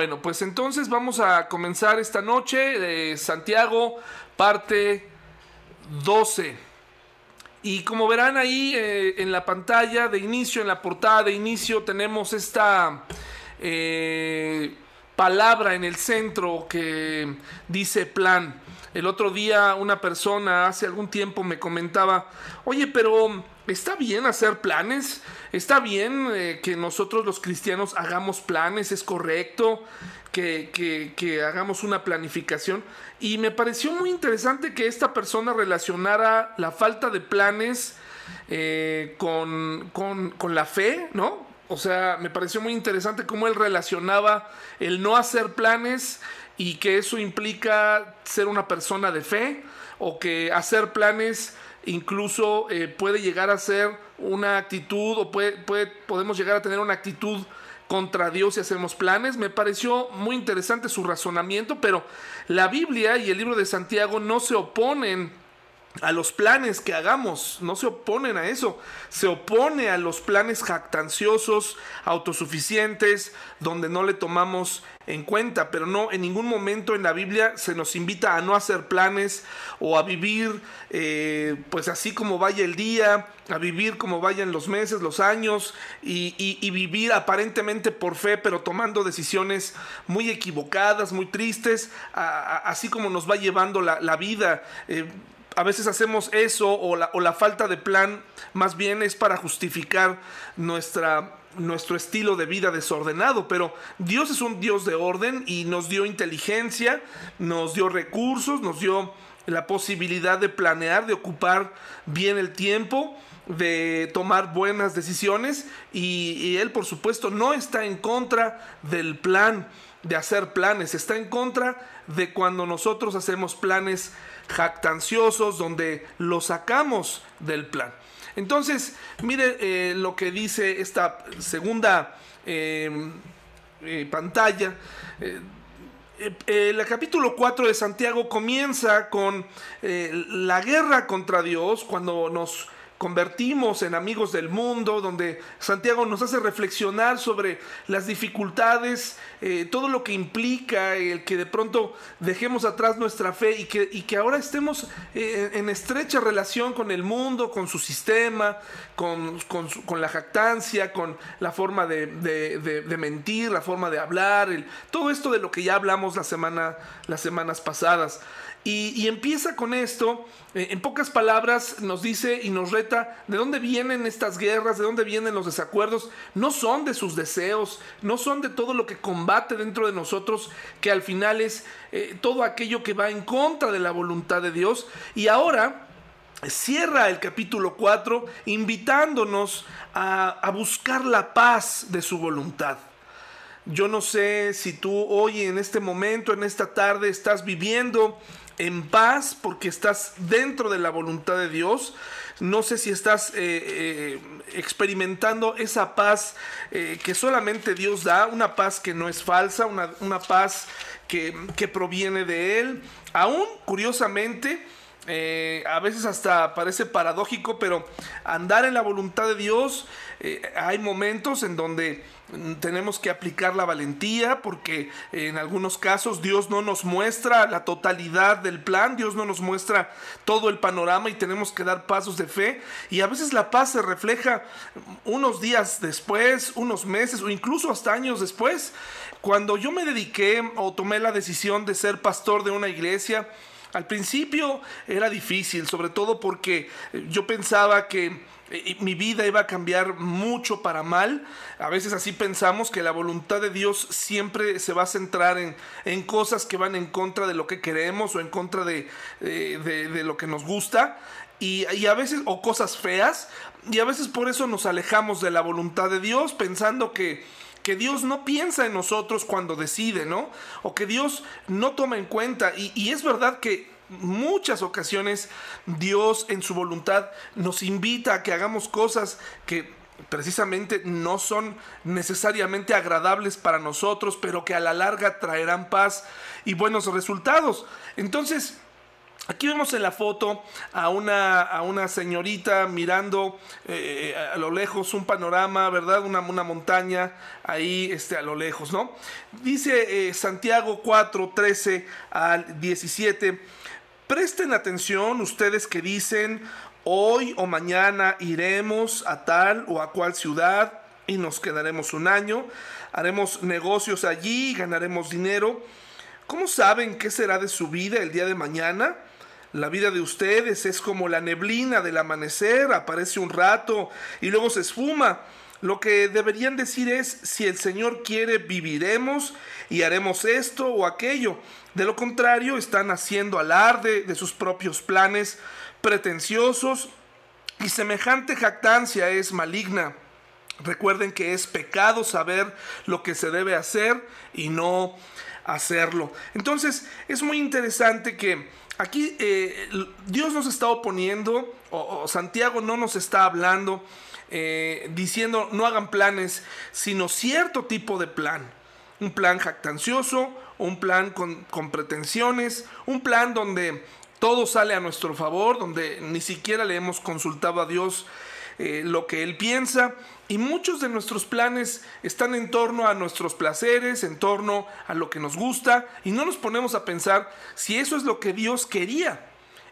Bueno, pues entonces vamos a comenzar esta noche de Santiago, parte 12. Y como verán ahí eh, en la pantalla de inicio, en la portada de inicio, tenemos esta eh, palabra en el centro que dice plan. El otro día una persona hace algún tiempo me comentaba, oye, pero está bien hacer planes, está bien eh, que nosotros los cristianos hagamos planes, es correcto que, hagamos una planificación. Y me pareció muy interesante que esta persona relacionara la falta de planes eh, con, con la fe, ¿no? O sea, me pareció muy interesante cómo él relacionaba el no hacer planes y que eso implica ser una persona de fe o que hacer planes incluso eh, puede llegar a ser una actitud o puede, puede, podemos llegar a tener una actitud contra Dios y hacemos planes. Me pareció muy interesante su razonamiento, pero la Biblia y el libro de Santiago no se oponen a los planes que hagamos, no se oponen a eso, se opone a los planes jactanciosos, autosuficientes, donde no le tomamos en cuenta, pero no en ningún momento en la Biblia se nos invita a no hacer planes o a vivir eh, pues así como vaya el día, a vivir como vayan los meses, los años y, vivir aparentemente por fe, pero tomando decisiones muy equivocadas, muy tristes, así como nos va llevando la, vida. Eh, a veces hacemos eso o la, falta de plan más bien es para justificar nuestra nuestro estilo de vida desordenado, pero Dios es un Dios de orden y nos dio inteligencia, nos dio recursos, nos dio la posibilidad de planear, de ocupar bien el tiempo, de tomar buenas decisiones y Él por supuesto no está en contra del plan, de hacer planes, está en contra de cuando nosotros hacemos planes jactanciosos donde lo sacamos del plan. Entonces, mire eh, lo que dice esta segunda em, eh, pantalla. Eh, el capítulo 4 de Santiago comienza con la guerra contra Dios, cuando nos convertimos en amigos del mundo, donde Santiago nos hace reflexionar sobre las dificultades, eh, todo lo que implica el que de pronto dejemos atrás nuestra fe y que, y que ahora estemos eh, en estrecha relación con el mundo, con su sistema, con, con, la jactancia, con la forma de, de, mentir, la forma de hablar, todo esto de lo que ya hablamos la semana, las semanas pasadas. Y, empieza con esto, eh, en pocas palabras nos dice y nos reta de dónde vienen estas guerras, de dónde vienen los desacuerdos. No son de sus deseos, no son de todo lo que combate dentro de nosotros, que al final es eh, todo aquello que va en contra de la voluntad de Dios. Y ahora cierra el capítulo 4 invitándonos a, a buscar la paz de su voluntad. Yo no sé si tú hoy en este momento, en esta tarde, estás viviendo en paz porque estás dentro de la voluntad de Dios. No sé si estás eh, eh, experimentando esa paz eh, que solamente Dios da, una paz que no es falsa, una, paz que, que, proviene de Él. Aún, curiosamente, a veces hasta parece paradójico, pero andar en la voluntad de Dios, hay momentos en donde tenemos que aplicar la valentía porque en algunos casos Dios no nos muestra la totalidad del plan, Dios no nos muestra todo el panorama y tenemos que dar pasos de fe y a veces la paz se refleja unos días después, unos meses o incluso hasta años después. Cuando yo me dediqué o tomé la decisión de ser pastor de una iglesia, al principio era difícil, sobre todo porque yo pensaba que mi vida iba a cambiar mucho para mal. A veces así pensamos que la voluntad de Dios siempre se va a centrar en, en cosas que van en contra de lo que queremos o en contra de, de, lo que nos gusta. Y, y, a veces, o cosas feas, y a veces por eso nos alejamos de la voluntad de Dios pensando que, que Dios no piensa en nosotros cuando decide, ¿no? O que Dios no toma en cuenta. Y, y es verdad que muchas ocasiones Dios en su voluntad nos invita a que hagamos cosas que precisamente no son necesariamente agradables para nosotros, pero que a la larga traerán paz y buenos resultados. Entonces, Aquí vemos en la foto a una, a una señorita mirando eh, a lo lejos un panorama, ¿verdad? Una, una, montaña ahí este, a lo lejos, ¿no? Dice eh, Santiago 4, 13 al 17, presten atención ustedes que dicen, hoy o mañana iremos a tal o a cual ciudad y nos quedaremos un año, haremos negocios allí, ganaremos dinero. ¿Cómo saben qué será de su vida el día de mañana? La vida de ustedes es como la neblina del amanecer, aparece un rato y luego se esfuma. Lo que deberían decir es, si el Señor quiere, viviremos y haremos esto o aquello. De lo contrario, están haciendo alarde de sus propios planes pretenciosos y semejante jactancia es maligna. Recuerden que es pecado saber lo que se debe hacer y no hacerlo. Entonces, es muy interesante que aquí eh, Dios nos está oponiendo, o, Santiago no nos está hablando, eh, diciendo no hagan planes, sino cierto tipo de plan. Un plan jactancioso, un plan con, con pretensiones, un plan donde todo sale a nuestro favor, donde ni siquiera le hemos consultado a Dios eh, lo que Él piensa. Y muchos de nuestros planes están en torno a nuestros placeres, en torno a lo que nos gusta, y no nos ponemos a pensar si eso es lo que Dios quería.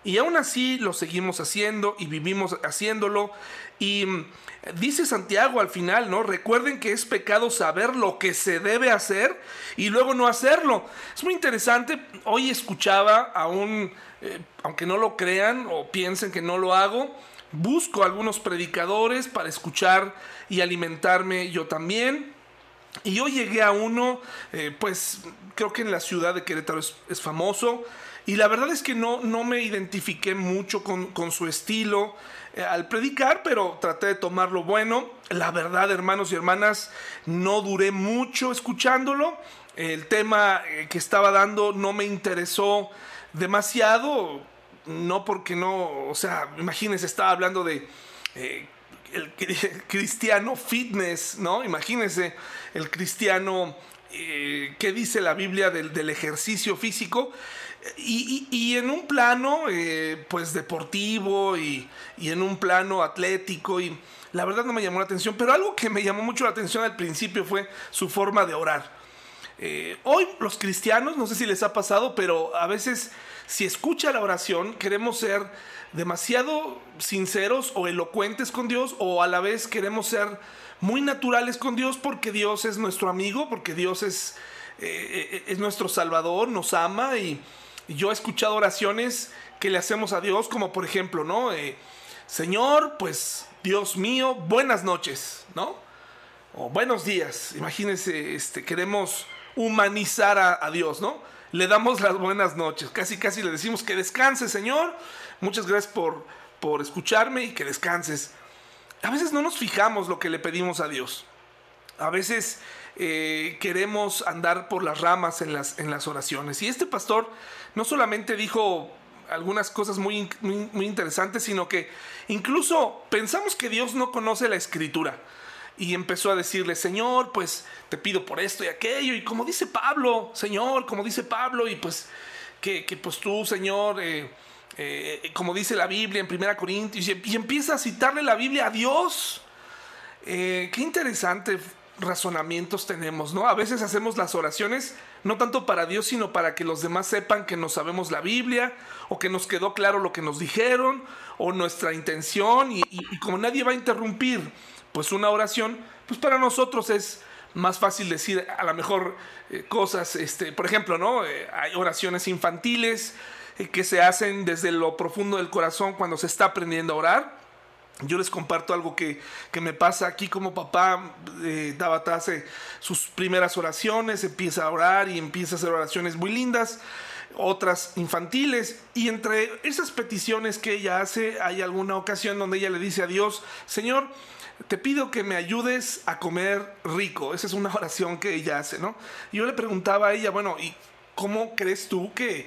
Y aún así lo seguimos haciendo y vivimos haciéndolo. Y dice Santiago al final, ¿no? Recuerden que es pecado saber lo que se debe hacer y luego no hacerlo. Es muy interesante. Hoy escuchaba a un, eh, aunque no lo crean o piensen que no lo hago, busco algunos predicadores para escuchar y alimentarme yo también. Y yo llegué a uno, eh, pues creo que en la ciudad de Querétaro es, famoso. Y la verdad es que no, no me identifiqué mucho con, su estilo al predicar, pero traté de tomar lo bueno. La verdad, hermanos y hermanas, no duré mucho escuchándolo. El tema eh, que estaba dando no me interesó demasiado no porque no, o sea, imagínense, estaba hablando de eh, el, cristiano fitness, ¿no? Imagínense el cristiano, eh, ¿qué dice la Biblia del, ejercicio físico? Y, en un plano, eh, pues deportivo y, y, en un plano atlético y la verdad no me llamó la atención, pero algo que me llamó mucho la atención al principio fue su forma de orar. hoy los cristianos, no sé si les ha pasado, pero a veces si escucha la oración, queremos ser demasiado sinceros o elocuentes con Dios o a la vez queremos ser muy naturales con Dios porque Dios es nuestro amigo, porque Dios es, eh, eh, es nuestro Salvador, nos ama y, yo he escuchado oraciones que le hacemos a Dios como por ejemplo, ¿no? Eh, Señor, pues Dios mío, buenas noches, ¿no? O buenos días, imagínense, este, queremos humanizar a Dios, ¿no? le damos las buenas noches. Casi, casi le decimos que descanse, Señor. Muchas gracias por, por escucharme y que descanses. A veces no nos fijamos lo que le pedimos a Dios. A veces eh, queremos andar por las ramas en las, en las oraciones. Y este pastor no solamente dijo algunas cosas muy, muy interesantes, sino que incluso pensamos que Dios no conoce la escritura y empezó a decirle, Señor, pues te pido por esto y aquello, y como dice Pablo, Señor, como dice Pablo, y pues que, pues tú, Señor, eh, eh, como dice la Biblia en 1 Corintios, y, empieza a citarle la Biblia a Dios. Eh, qué interesante razonamientos tenemos, ¿no? A veces hacemos las oraciones no tanto para Dios, sino para que los demás sepan que no sabemos la Biblia, o que nos quedó claro lo que nos dijeron, o nuestra intención, y como nadie va a interrumpir pues una oración, pues para nosotros es más fácil decir a lo mejor eh, cosas, este, por ejemplo, ¿no? Eh, hay oraciones infantiles eh, que se hacen desde lo profundo del corazón cuando se está aprendiendo a orar. Yo les comparto algo que, me pasa aquí como papá. daba hace sus primeras oraciones, empieza a orar y empieza a hacer oraciones muy lindas, otras infantiles. Y entre esas peticiones que ella hace, hay alguna ocasión donde ella le dice a Dios, Señor, te pido que me ayudes a comer rico. Esa es una oración que ella hace, ¿no? Y yo le preguntaba a ella, bueno, ¿y cómo crees tú que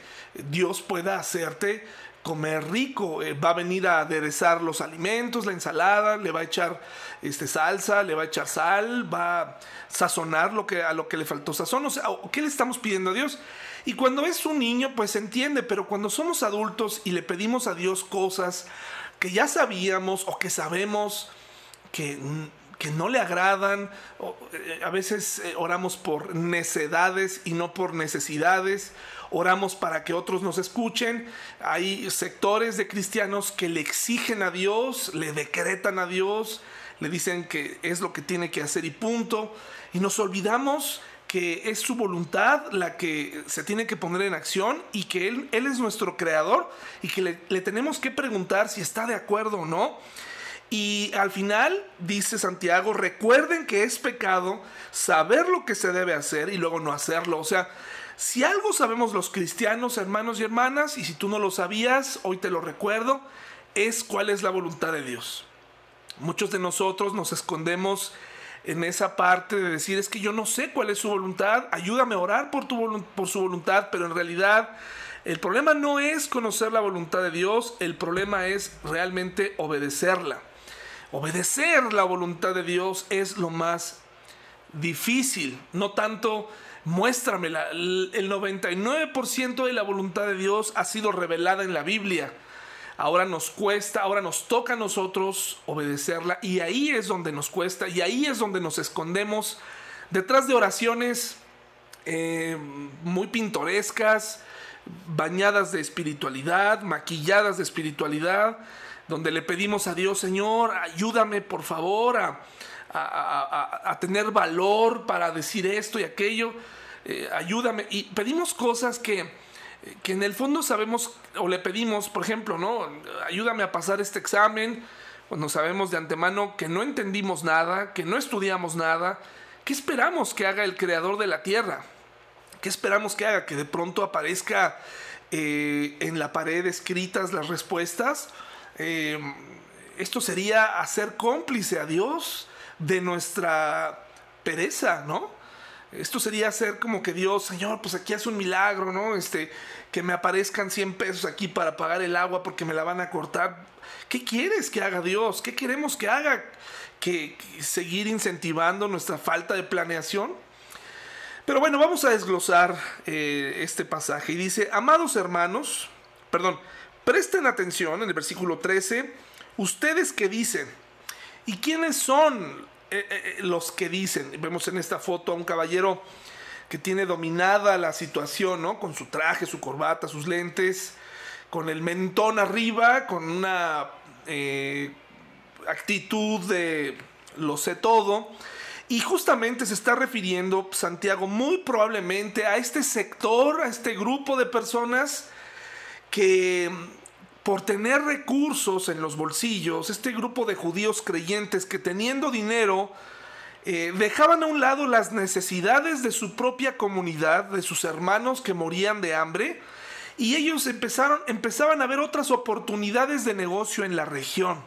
Dios pueda hacerte comer rico, eh, va a venir a aderezar los alimentos, la ensalada, le va a echar este, salsa, le va a echar sal, va a sazonar lo que, a lo que le faltó sazón. O sea, ¿qué le estamos pidiendo a Dios? Y cuando es un niño, pues entiende, pero cuando somos adultos y le pedimos a Dios cosas que ya sabíamos o que sabemos que, que no le agradan, eh, a veces eh, oramos por necedades y no por necesidades, oramos para que otros nos escuchen. Hay sectores de cristianos que le exigen a Dios, le decretan a Dios, le dicen que es lo que tiene que hacer y punto. Y nos olvidamos que es su voluntad la que se tiene que poner en acción y que Él, él es nuestro creador y que le, le tenemos que preguntar si está de acuerdo o no. Y al final, dice Santiago, recuerden que es pecado saber lo que se debe hacer y luego no hacerlo. O sea, si algo sabemos los cristianos, hermanos y hermanas, y si tú no lo sabías, hoy te lo recuerdo, es cuál es la voluntad de Dios. Muchos de nosotros nos escondemos en esa parte de decir, es que yo no sé cuál es su voluntad, ayúdame a orar por, tu, por su voluntad, pero en realidad el problema no es conocer la voluntad de Dios, el problema es realmente obedecerla. Obedecer la voluntad de Dios es lo más difícil, no tanto muéstramela. El 99% de la voluntad de Dios ha sido revelada en la Biblia. Ahora nos cuesta, ahora nos toca a nosotros obedecerla y ahí es donde nos cuesta y ahí es donde nos escondemos detrás de oraciones eh, muy pintorescas, bañadas de espiritualidad, maquilladas de espiritualidad, donde le pedimos a Dios, Señor, ayúdame por favor a, a, tener valor para decir esto y aquello, eh, ayúdame. Y pedimos cosas que, que en el fondo sabemos o le pedimos, por ejemplo, ¿no? Ayúdame a pasar este examen cuando sabemos de antemano que no entendimos nada, que no estudiamos nada. ¿Qué esperamos que haga el creador de la tierra? ¿Qué esperamos que haga? ¿Que de pronto aparezca eh, en la pared escritas las respuestas? Eh, esto sería hacer cómplice a Dios de nuestra pereza, ¿no? Esto sería hacer como que Dios, Señor, pues aquí hace un milagro, ¿no? Este, que me aparezcan 100 pesos aquí para pagar el agua porque me la van a cortar. ¿Qué quieres que haga Dios? ¿Qué queremos que haga? ¿Que, seguir incentivando nuestra falta de planeación? Pero bueno, vamos a desglosar eh, este pasaje. Y dice, amados hermanos, perdón, presten atención en el versículo 13, ustedes que dicen, ¿y quiénes son eh, eh, eh, los que dicen, vemos en esta foto a un caballero que tiene dominada la situación, ¿no? Con su traje, su corbata, sus lentes, con el mentón arriba, con una actitud de lo sé todo. Y justamente se está refiriendo Santiago muy probablemente a este sector, a este grupo de personas que por tener recursos en los bolsillos, este grupo de judíos creyentes que teniendo dinero, eh, dejaban a un lado las necesidades de su propia comunidad, de sus hermanos que morían de hambre, y ellos empezaron, empezaban a ver otras oportunidades de negocio en la región.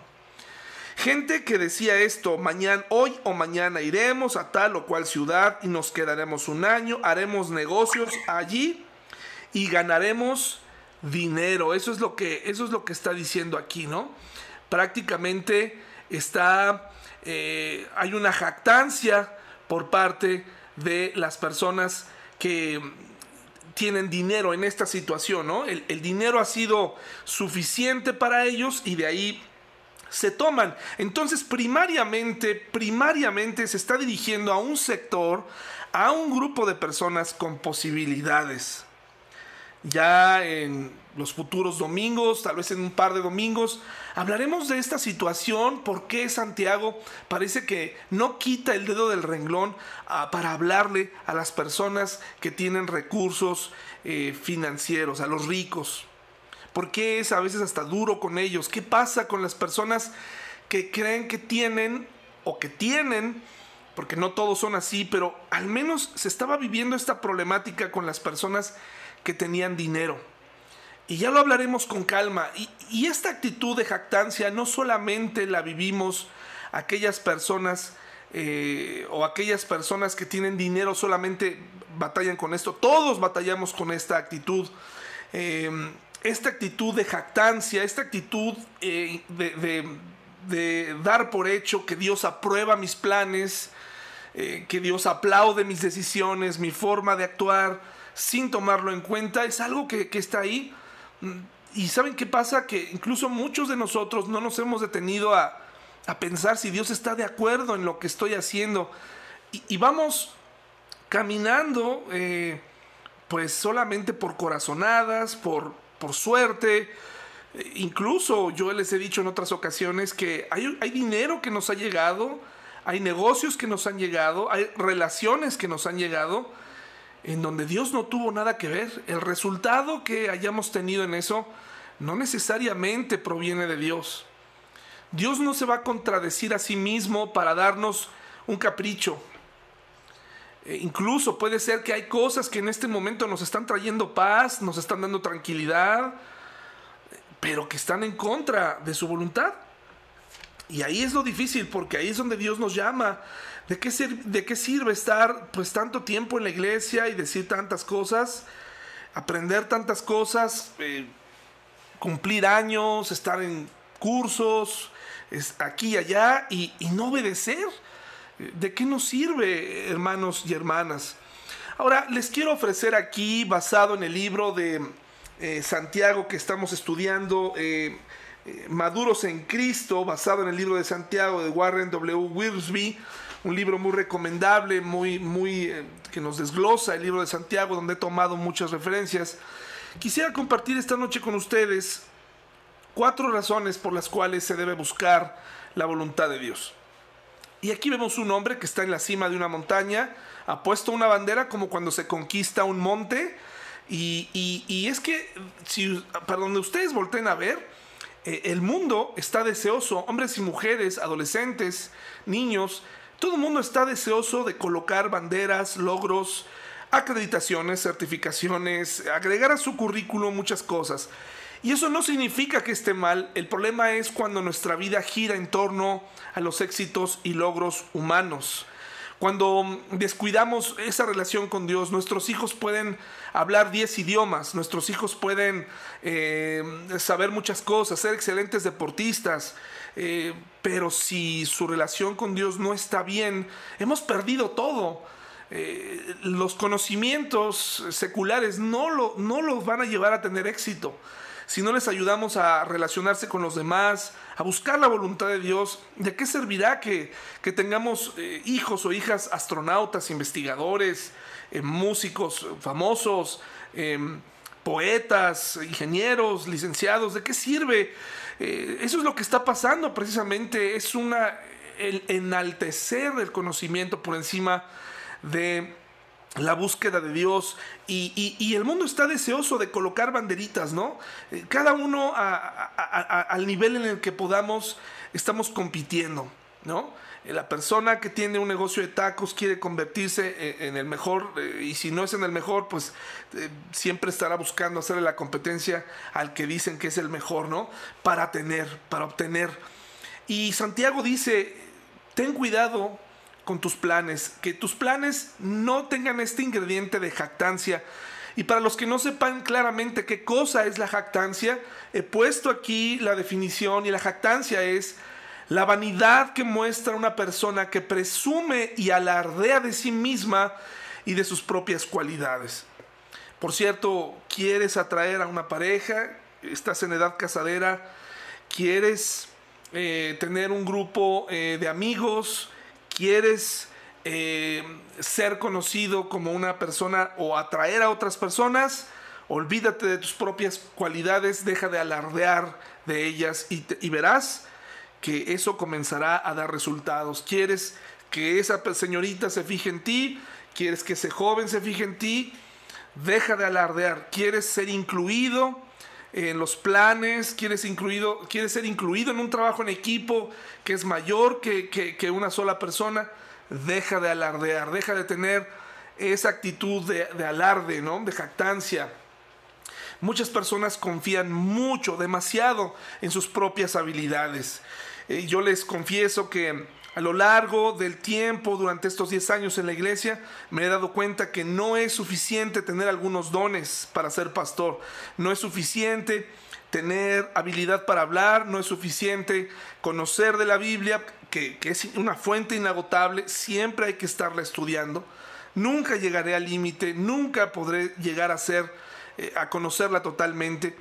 Gente que decía esto, mañana, hoy o mañana iremos a tal o cual ciudad y nos quedaremos un año, haremos negocios allí y ganaremos dinero. Eso es lo que, eso es lo que está diciendo aquí, ¿no? Prácticamente está, eh, hay una jactancia por parte de las personas que tienen dinero en esta situación, ¿no? El, el, dinero ha sido suficiente para ellos y de ahí se toman. Entonces, primariamente, primariamente se está dirigiendo a un sector, a un grupo de personas con posibilidades ya en los futuros domingos, tal vez en un par de domingos, hablaremos de esta situación, por qué Santiago parece que no quita el dedo del renglón ah, para hablarle a las personas que tienen recursos eh, financieros, a los ricos. ¿Por qué es a veces hasta duro con ellos? ¿Qué pasa con las personas que creen que tienen o que tienen porque no todos son así, pero al menos se estaba viviendo esta problemática con las personas que tenían dinero. Y ya lo hablaremos con calma. Y, esta actitud de jactancia no solamente la vivimos aquellas personas eh, o aquellas personas que tienen dinero solamente batallan con esto. Todos batallamos con esta actitud. Em, esta actitud de jactancia, esta actitud eh, de, dar por hecho que Dios aprueba mis planes, eh, que Dios aplaude mis decisiones, mi forma de actuar, sin tomarlo en cuenta, es algo que, está ahí. Mm, y ¿saben qué pasa? Que incluso muchos de nosotros no nos hemos detenido a, pensar si Dios está de acuerdo en lo que estoy haciendo. Y, vamos caminando, eh, pues solamente por corazonadas, por, por suerte. Incluso yo les he dicho en otras ocasiones que hay, hay dinero que nos ha llegado, hay negocios que nos han llegado, hay relaciones que nos han llegado, en donde Dios no tuvo nada que ver. El resultado que hayamos tenido en eso no necesariamente proviene de Dios. Dios no se va a contradecir a sí mismo para darnos un capricho. E incluso puede ser que hay cosas que en este momento nos están trayendo paz, nos están dando tranquilidad, pero que están en contra de su voluntad. Y ahí es lo difícil, porque ahí es donde Dios nos llama. ¿De qué, sirve estar pues tanto tiempo en la iglesia y decir tantas cosas, aprender tantas cosas, eh, cumplir años, estar en cursos, aquí y allá, y no obedecer? ¿De qué nos sirve, hermanos y hermanas? Ahora, les quiero ofrecer aquí, basado en el libro de eh, Santiago que estamos estudiando, eh, Maduros en Cristo, basado en el libro de Santiago de Warren W. Wiersbe, un libro muy recomendable, muy, muy, que nos desglosa el libro de Santiago, donde he tomado muchas referencias. Quisiera compartir esta noche con ustedes cuatro razones por las cuales se debe buscar la voluntad de Dios. Y aquí vemos un hombre que está en la cima de una montaña, ha puesto una bandera como cuando se conquista un monte. Y, es que, para donde ustedes volteen a ver, eh, el mundo está deseoso, hombres y mujeres, adolescentes, niños, todo el mundo está deseoso de colocar banderas, logros, acreditaciones, certificaciones, agregar a su currículo muchas cosas. Y eso no significa que esté mal, el problema es cuando nuestra vida gira en torno a los éxitos y logros humanos. Cuando descuidamos esa relación con Dios, nuestros hijos pueden hablar 10 idiomas, nuestros hijos pueden eh, saber muchas cosas, ser excelentes deportistas, eh, pero si su relación con Dios no está bien, hemos perdido todo. Eh, los conocimientos seculares no, lo, no los van a llevar a tener éxito si no les ayudamos a relacionarse con los demás, a buscar la voluntad de Dios, ¿de qué servirá que, tengamos eh, hijos o hijas astronautas, investigadores, eh, músicos famosos, em, poetas, ingenieros, licenciados? ¿De qué sirve? Eh, eso es lo que está pasando precisamente, es una el enaltecer el conocimiento por encima de la búsqueda de Dios y, el mundo está deseoso de colocar banderitas, ¿no? Eh, cada uno al nivel en el que podamos estamos compitiendo, ¿no? Eh, la persona que tiene un negocio de tacos quiere convertirse eh, en el mejor y si no es en el mejor, pues siempre estará buscando hacerle la competencia al que dicen que es el mejor, ¿no? Para tener, para obtener. Y Santiago dice, ten cuidado con tus planes, que tus planes no tengan este ingrediente de jactancia. Y para los que no sepan claramente qué cosa es la jactancia, he puesto aquí la definición y la jactancia es la vanidad que muestra una persona que presume y alardea de sí misma y de sus propias cualidades. Por cierto, quieres atraer a una pareja, estás en edad casadera, quieres eh, tener un grupo eh, de amigos, quieres eh, ser conocido como una persona o atraer a otras personas, olvídate de tus propias cualidades, deja de alardear de ellas y, y verás que eso comenzará a dar resultados. Quieres que esa señorita se fije en ti, quieres que ese joven se fije en ti, deja de alardear. Quieres ser incluido en los planes, quieres, incluido, ser incluido en un trabajo en equipo que es mayor que, una sola persona, deja de alardear, deja de tener esa actitud de, alarde, ¿no? de jactancia. Muchas personas confían mucho, demasiado en sus propias habilidades. Eh, yo les confieso que A lo largo del tiempo, durante estos 10 años en la iglesia, me he dado cuenta que no es suficiente tener algunos dones para ser pastor. No es suficiente tener habilidad para hablar, no es suficiente conocer de la Biblia, que, es una fuente inagotable, siempre hay que estarla estudiando. Nunca llegaré al límite, nunca podré llegar a ser, eh, a conocerla totalmente.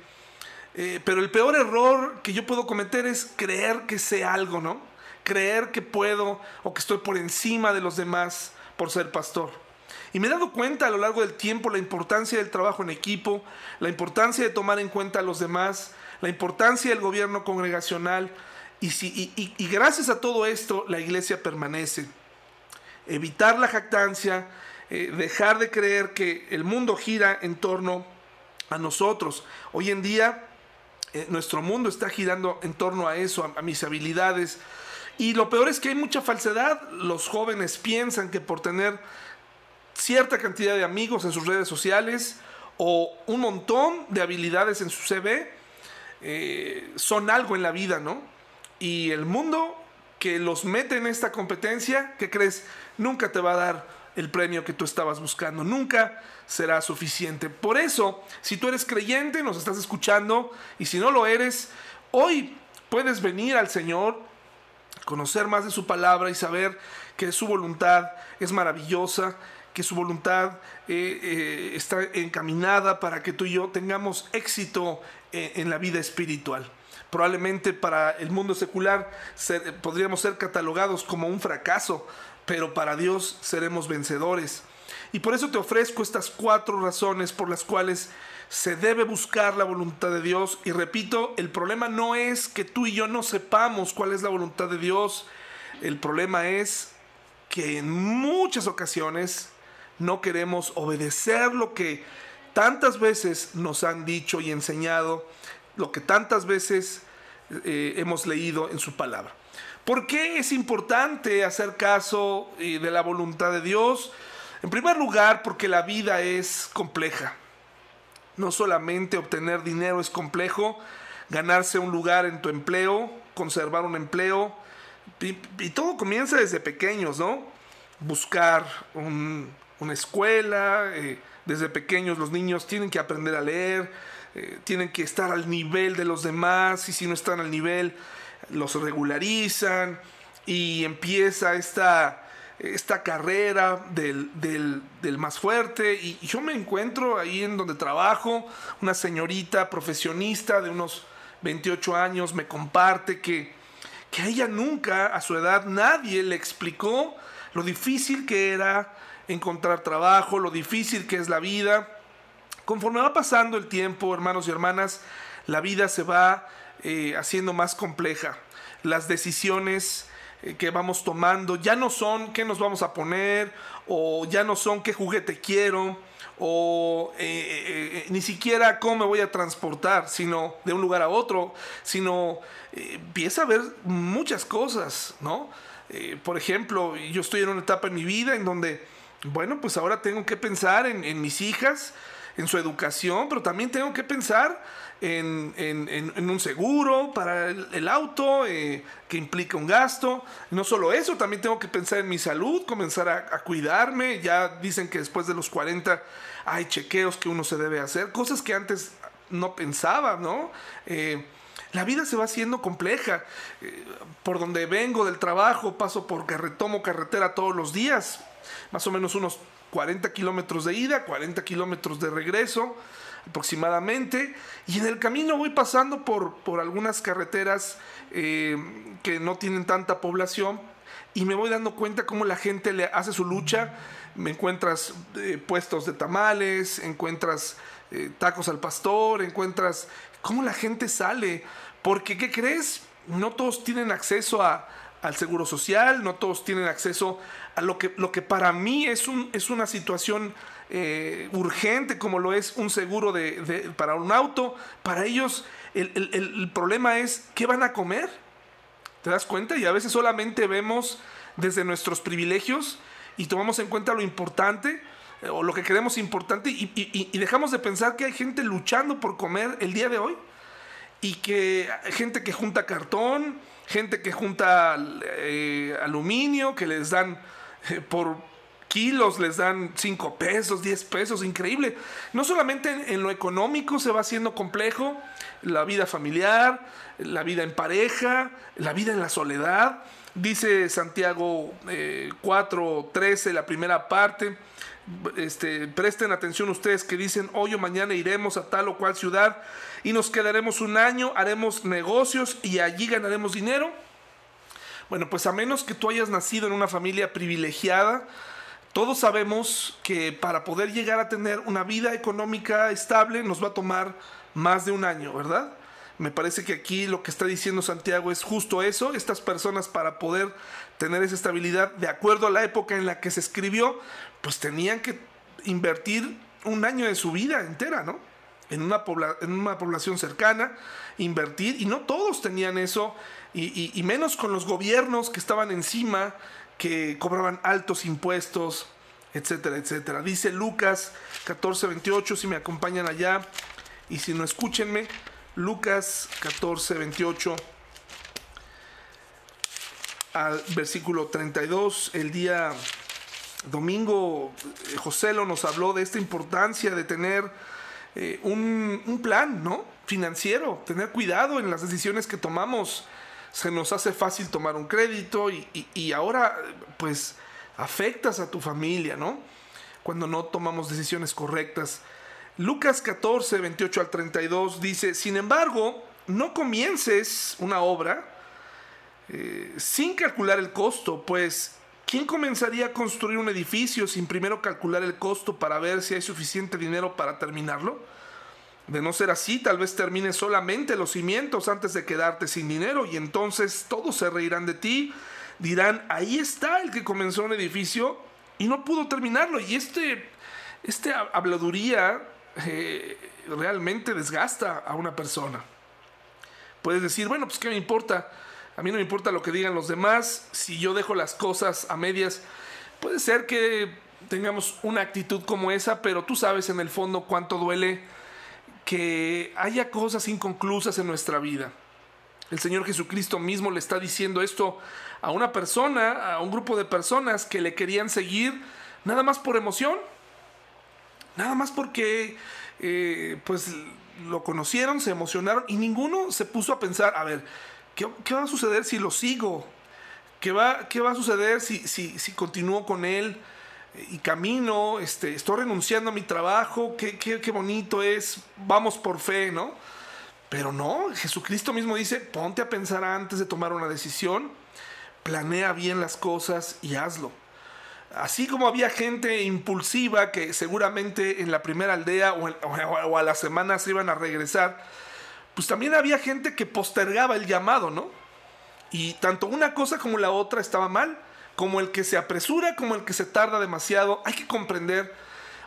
Eh, pero el peor error que yo puedo cometer es creer que sé algo, ¿no? Creer que puedo o que estoy por encima de los demás por ser pastor. Y me he dado cuenta a lo largo del tiempo la importancia del trabajo en equipo, la importancia de tomar en cuenta a los demás, la importancia del gobierno congregacional. Y, si, y, gracias a todo esto la iglesia permanece. Evitar la jactancia, eh, dejar de creer que el mundo gira en torno a nosotros. Hoy en día eh, nuestro mundo está girando en torno a eso, a mis habilidades, y lo peor es que hay mucha falsedad. Los jóvenes piensan que por tener cierta cantidad de amigos en sus redes sociales o un montón de habilidades en su CV eh, son algo en la vida, ¿no? Y el mundo que los mete en esta competencia, ¿qué crees? Nunca te va a dar el premio que tú estabas buscando, nunca será suficiente. Por eso, si tú eres creyente, nos estás escuchando, y si no lo eres, hoy puedes venir al Señor conocer más de su palabra y saber que su voluntad es maravillosa, que su voluntad eh, eh, está encaminada para que tú y yo tengamos éxito eh, en la vida espiritual. Probablemente para el mundo secular podríamos ser catalogados como un fracaso, pero para Dios seremos vencedores. Y por eso te ofrezco estas cuatro razones por las cuales se debe buscar la voluntad de Dios. Y repito, el problema no es que tú y yo no sepamos cuál es la voluntad de Dios. El problema es que en muchas ocasiones no queremos obedecer lo que tantas veces nos han dicho y enseñado, lo que tantas veces eh, hemos leído en su palabra. ¿Por qué es importante hacer caso eh, de la voluntad de Dios? En primer lugar, porque la vida es compleja. No solamente obtener dinero es complejo, ganarse un lugar en tu empleo, conservar un empleo, y, todo comienza desde pequeños, ¿no? Buscar una escuela, eh, desde pequeños los niños tienen que aprender a leer, eh, tienen que estar al nivel de los demás, y si no están al nivel, los regularizan, y empieza esta esta carrera del, más fuerte y, yo me encuentro ahí en donde trabajo, una señorita profesionista de unos 28 años me comparte que, que a ella nunca, a su edad, nadie le explicó lo difícil que era encontrar trabajo, lo difícil que es la vida. Conforme va pasando el tiempo, hermanos y hermanas, la vida se va eh, haciendo más compleja. Las decisiones que vamos tomando ya no son qué nos vamos a poner o ya no son qué juguete quiero o eh, eh, ni siquiera cómo me voy a transportar, sino de un lugar a otro, sino empieza a ver muchas cosas, ¿no? por ejemplo, yo estoy en una etapa en mi vida en donde, bueno, pues ahora tengo que pensar en, en mis hijas, en su educación, pero también tengo que pensar en, un seguro para el, auto eh, que implica un gasto. No solo eso, también tengo que pensar en mi salud, comenzar a, cuidarme. Ya dicen que después de los 40 hay chequeos que uno se debe hacer, cosas que antes no pensaba, ¿no? Eh, la vida se va haciendo compleja. Eh, por donde vengo del trabajo, paso por retomo carretera todos los días, más o menos unos 40 kilómetros de ida, 40 kilómetros de regreso aproximadamente. Y en el camino voy pasando por, por algunas carreteras eh, que no tienen tanta población y me voy dando cuenta cómo la gente le hace su lucha. Me encuentras eh, puestos de tamales, encuentras eh, tacos al pastor, encuentras cómo la gente sale. Porque, ¿qué crees? No todos tienen acceso a, al seguro social, no todos tienen acceso a lo que, lo que para mí es, un, es una situación eh, urgente como lo es un seguro de, para un auto. Para ellos el, problema es qué van a comer. ¿Te das cuenta? Y a veces solamente vemos desde nuestros privilegios y tomamos en cuenta lo importante eh, o lo que queremos importante y, dejamos de pensar que hay gente luchando por comer el día de hoy y que gente que junta cartón gente que junta eh, aluminio, que les dan por kilos, les dan 5 pesos, 10 pesos, increíble. No solamente en, lo económico se va haciendo complejo, la vida familiar, la vida en pareja, la vida en la soledad. Dice Santiago 4, 13, la primera parte. Este, presten atención ustedes que dicen hoy o mañana iremos a tal o cual ciudad y nos quedaremos un año, haremos negocios y allí ganaremos dinero. Bueno, pues a menos que tú hayas nacido en una familia privilegiada, todos sabemos que para poder llegar a tener una vida económica estable nos va a tomar más de un año, ¿verdad? Me parece que aquí lo que está diciendo Santiago es justo eso. Estas personas para poder tener esa estabilidad, de acuerdo a la época en la que se escribió, pues tenían que invertir un año de su vida entera, ¿no? En una, en una población cercana, invertir, y no todos tenían eso, y, y menos con los gobiernos que estaban encima, que cobraban altos impuestos, etcétera, etcétera. Dice Lucas 14, 28, si me acompañan allá, y si no, escúchenme, Lucas 14, 28 al versículo 32, el día domingo eh, José lo nos habló de esta importancia de tener eh, un, plan, ¿no? Financiero, tener cuidado en las decisiones que tomamos. Se nos hace fácil tomar un crédito y, ahora, pues, afectas a tu familia, ¿no? Cuando no tomamos decisiones correctas. Lucas 14, 28 al 32 dice, sin embargo, no comiences una obra eh, sin calcular el costo, pues ¿quién comenzaría a construir un edificio sin primero calcular el costo para ver si hay suficiente dinero para terminarlo? De no ser así, tal vez termine solamente los cimientos antes de quedarte sin dinero y entonces todos se reirán de ti, dirán, ahí está el que comenzó un edificio y no pudo terminarlo. Y este, este habladuría eh, realmente desgasta a una persona. Puedes decir, bueno, pues qué me importa a mí no me importa lo que digan los demás. Si yo dejo las cosas a medias, puede ser que tengamos una actitud como esa, pero tú sabes en el fondo cuánto duele que haya cosas inconclusas en nuestra vida. El Señor Jesucristo mismo le está diciendo esto a una persona, a un grupo de personas que le querían seguir nada más por emoción, nada más porque eh, pues lo conocieron, se emocionaron y ninguno se puso a pensar, a ver, ¿qué, va a suceder si lo sigo? ¿Qué va, qué va a suceder si, si, si continúo con él y camino? Este, estoy renunciando a mi trabajo, qué, qué, qué bonito es, vamos por fe, ¿no? Pero no, Jesucristo mismo dice, ponte a pensar antes de tomar una decisión, planea bien las cosas y hazlo. Así como había gente impulsiva que seguramente en la primera aldea o, a las semanas iban a regresar, pues también había gente que postergaba el llamado, ¿no? Y tanto una cosa como la otra estaba mal, como el que se apresura, como el que se tarda demasiado. Hay que comprender.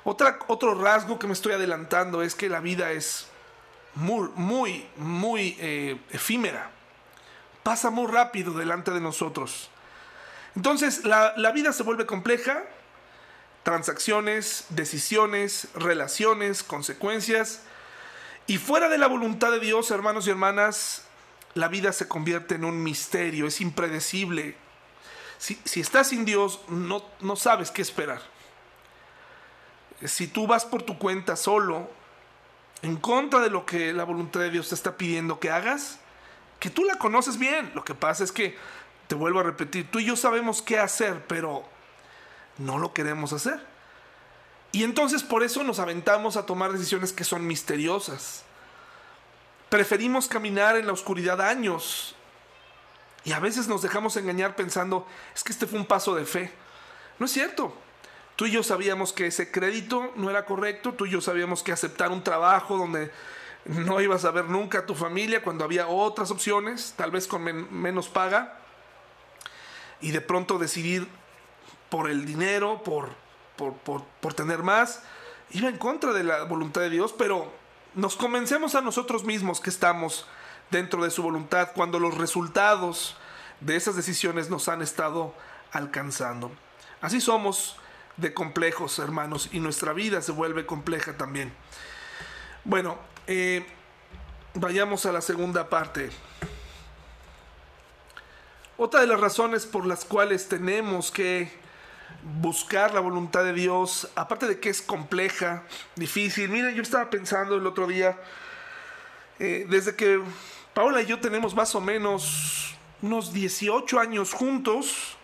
Otro rasgo que me estoy adelantando es que la vida es muy, muy, muy eh, efímera. Pasa muy rápido delante de nosotros. Entonces la, la vida se vuelve compleja. Transacciones, decisiones, relaciones, consecuencias y fuera de la voluntad de Dios, hermanos y hermanas, la vida se convierte en un misterio, es impredecible. Si, estás sin Dios, no, no sabes qué esperar. Si tú vas por tu cuenta solo, en contra de lo que la voluntad de Dios te está pidiendo que hagas, que tú la conoces bien. Lo que pasa es que, te vuelvo a repetir, tú y yo sabemos qué hacer, pero no lo queremos hacer. Y entonces por eso nos aventamos a tomar decisiones que son misteriosas. Preferimos caminar en la oscuridad años. Y a veces nos dejamos engañar pensando, es que este fue un paso de fe. No es cierto. Tú y yo sabíamos que ese crédito no era correcto, tú y yo sabíamos que aceptar un trabajo donde no ibas a ver nunca a tu familia cuando había otras opciones, tal vez con menos paga, y de pronto decidir por el dinero, por por, tener más, iba en contra de la voluntad de Dios, pero nos convencemos a nosotros mismos que estamos dentro de su voluntad cuando los resultados de esas decisiones nos han estado alcanzando. Así somos de complejos, hermanos, y nuestra vida se vuelve compleja también. Bueno, eh, vayamos a la segunda parte. Otra de las razones por las cuales tenemos que buscar la voluntad de Dios, aparte de que es compleja, difícil. Miren, yo estaba pensando el otro día, eh, desde que Paola y yo tenemos más o menos unos 18 años juntos,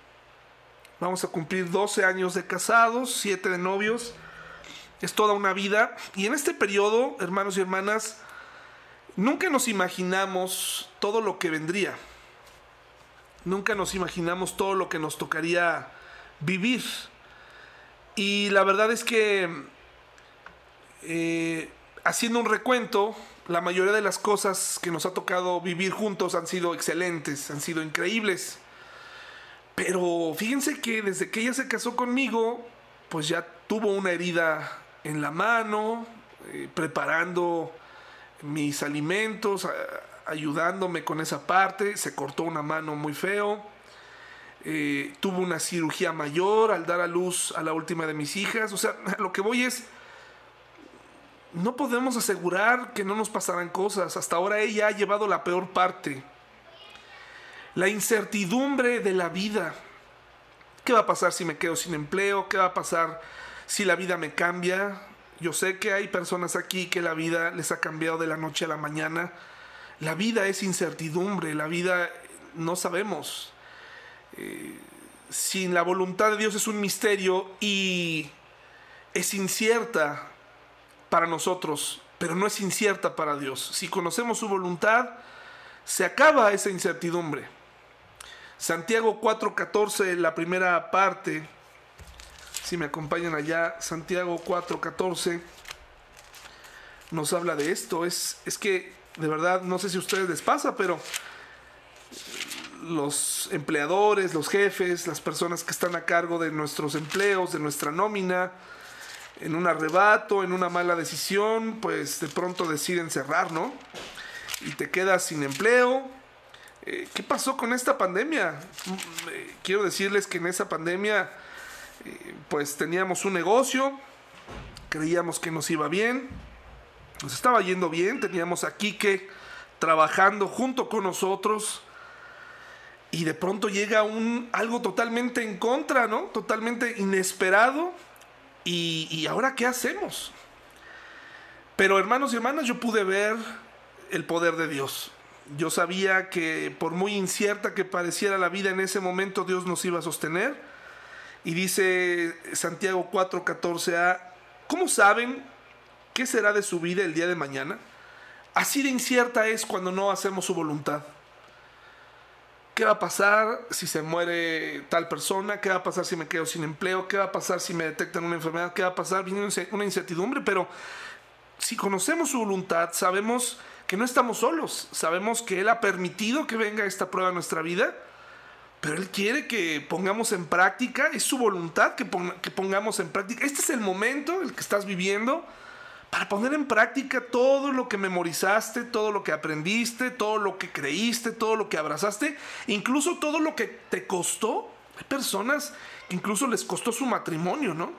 vamos a cumplir 12 años de casados, 7 de novios, es toda una vida. Y en este periodo, hermanos y hermanas, nunca nos imaginamos todo lo que vendría. Nunca nos imaginamos todo lo que nos tocaría vivir. Y la verdad es que eh, haciendo un recuento, la mayoría de las cosas que nos ha tocado vivir juntos han sido excelentes, han sido increíbles. Pero fíjense que desde que ella se casó conmigo, pues ya tuvo una herida en la mano, eh, preparando mis alimentos, ayudándome con esa parte, se cortó una mano muy feo, eh, tuvo una cirugía mayor al dar a luz a la última de mis hijas, o sea, lo que voy es, no podemos asegurar que no nos pasarán cosas, hasta ahora ella ha llevado la peor parte, la incertidumbre de la vida, ¿qué va a pasar si me quedo sin empleo? ¿Qué va a pasar si la vida me cambia? Yo sé que hay personas aquí que la vida les ha cambiado de la noche a la mañana, la vida es incertidumbre, la vida no sabemos. Eh, sin la voluntad de Dios es un misterio y es incierta para nosotros, pero no es incierta para Dios. Si conocemos su voluntad, se acaba esa incertidumbre. Santiago 4.14, la primera parte, si me acompañan allá, Santiago 4.14 nos habla de esto. Es, es que de verdad, no sé si a ustedes les pasa, pero los empleadores, los jefes, las personas que están a cargo de nuestros empleos, de nuestra nómina, en un arrebato, en una mala decisión, pues de pronto deciden cerrar, ¿no? Y te quedas sin empleo. Eh, ¿Qué pasó con esta pandemia? Mm, eh, quiero decirles que en esa pandemia, eh, pues teníamos un negocio, creíamos que nos iba bien, nos estaba yendo bien, teníamos a Quique trabajando junto con nosotros y de pronto llega un algo totalmente en contra, ¿no? Totalmente inesperado y, ahora qué hacemos. Pero hermanos y hermanas, yo pude ver el poder de Dios. Yo sabía que por muy incierta que pareciera la vida en ese momento, Dios nos iba a sostener. Y dice Santiago 4:14a, ¿cómo saben ¿Qué será de su vida el día de mañana? Así de incierta es cuando no hacemos su voluntad. ¿Qué va a pasar si se muere tal persona? ¿Qué va a pasar si me quedo sin empleo? ¿Qué va a pasar si me detectan una enfermedad? ¿Qué va a pasar? Viene una incertidumbre, pero si conocemos su voluntad, sabemos que no estamos solos. Sabemos que Él ha permitido que venga esta prueba a nuestra vida, pero Él quiere que pongamos en práctica, es su voluntad que, pongamos en práctica. Este es el momento, el que estás viviendo para poner en práctica todo lo que memorizaste, todo lo que aprendiste, todo lo que creíste, todo lo que abrazaste, incluso todo lo que te costó. Hay personas que incluso les costó su matrimonio, ¿no?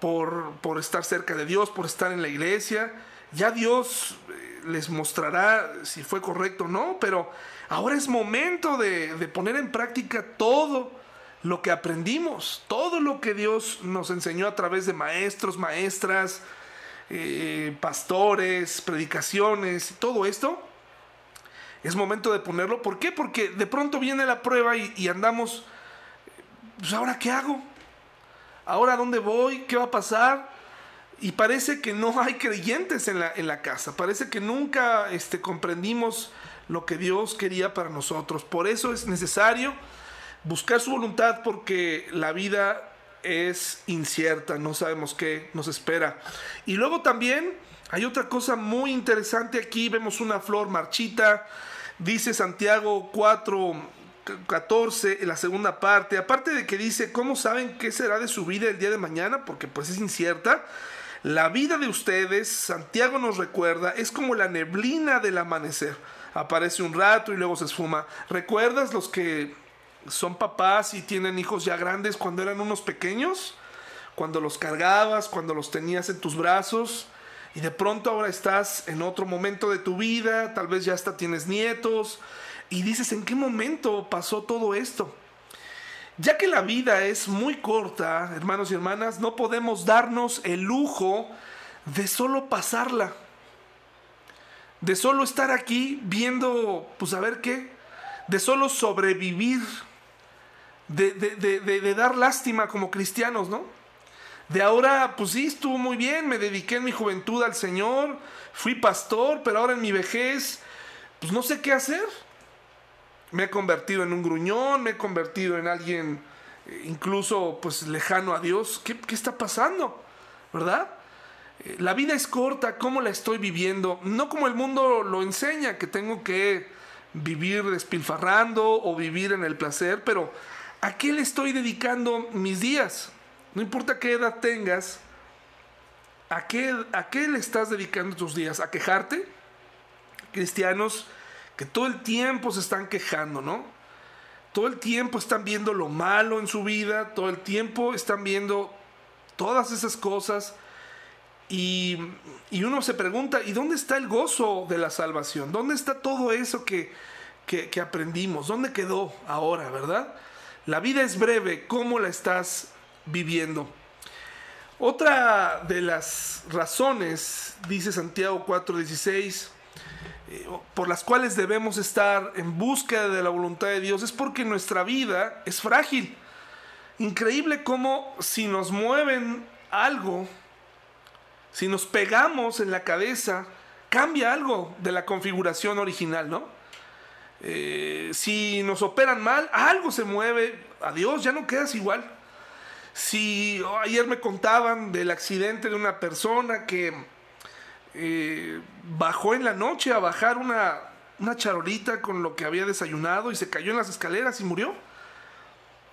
Por, por estar cerca de Dios, por estar en la iglesia. Ya Dios eh, les mostrará si fue correcto o no, pero ahora es momento de, de poner en práctica todo lo que aprendimos, todo lo que Dios nos enseñó a través de maestros, maestras, eh, pastores, predicaciones, todo esto, es momento de ponerlo. ¿Por qué? Porque de pronto viene la prueba y, andamos, pues ahora qué hago? ¿Ahora dónde voy? ¿Qué va a pasar? Y parece que no hay creyentes en la, en la casa. Parece que nunca este, comprendimos lo que Dios quería para nosotros. Por eso es necesario buscar su voluntad porque la vida es incierta, no sabemos qué nos espera. Y luego también hay otra cosa muy interesante aquí, vemos una flor marchita, dice Santiago 4, 14, en la segunda parte, aparte de que dice, ¿cómo saben qué será de su vida el día de mañana? Porque pues es incierta. La vida de ustedes, Santiago nos recuerda, es como la neblina del amanecer. Aparece un rato y luego se esfuma. ¿Recuerdas los que son papás y tienen hijos ya grandes cuando eran unos pequeños, cuando los cargabas, cuando los tenías en tus brazos y de pronto ahora estás en otro momento de tu vida, tal vez ya hasta tienes nietos, Y dices, ¿en qué momento pasó todo esto? Ya que la vida es muy corta, hermanos y hermanas, no podemos darnos el lujo de solo pasarla. De solo estar aquí viendo, pues a ver qué. De solo sobrevivir. De, de, dar lástima como cristianos, ¿no? De ahora, pues sí, estuvo muy bien, me dediqué en mi juventud al Señor, fui pastor, pero ahora en mi vejez, pues no sé qué hacer. Me he convertido en un gruñón, me he convertido en alguien eh, incluso pues lejano a Dios. ¿Qué, qué está pasando? ¿Verdad? Eh, la vida es corta, ¿cómo la estoy viviendo? No como el mundo lo enseña, que tengo que vivir despilfarrando o vivir en el placer, pero ¿a qué le estoy dedicando mis días? No importa qué edad tengas, ¿a qué, a qué le estás dedicando tus días? ¿A quejarte? Cristianos que todo el tiempo se están quejando, ¿no? Todo el tiempo están viendo lo malo en su vida, todo el tiempo están viendo todas esas cosas. Y, uno se pregunta, ¿y dónde está el gozo de la salvación? ¿Dónde está todo eso que, que aprendimos? ¿Dónde quedó ahora, verdad? La vida es breve, ¿cómo la estás viviendo. Otra de las razones, dice Santiago 4:16, eh, por las cuales debemos estar en búsqueda de la voluntad de Dios es porque nuestra vida es frágil. Increíble cómo si nos mueven algo, si nos pegamos en la cabeza, cambia algo de la configuración original, ¿no? Eh, si nos operan mal, algo se mueve, adiós, ya no quedas igual. Si oh, ayer me contaban del accidente de una persona que eh, bajó en la noche a bajar una, una charolita con lo que había desayunado y se cayó en las escaleras y murió.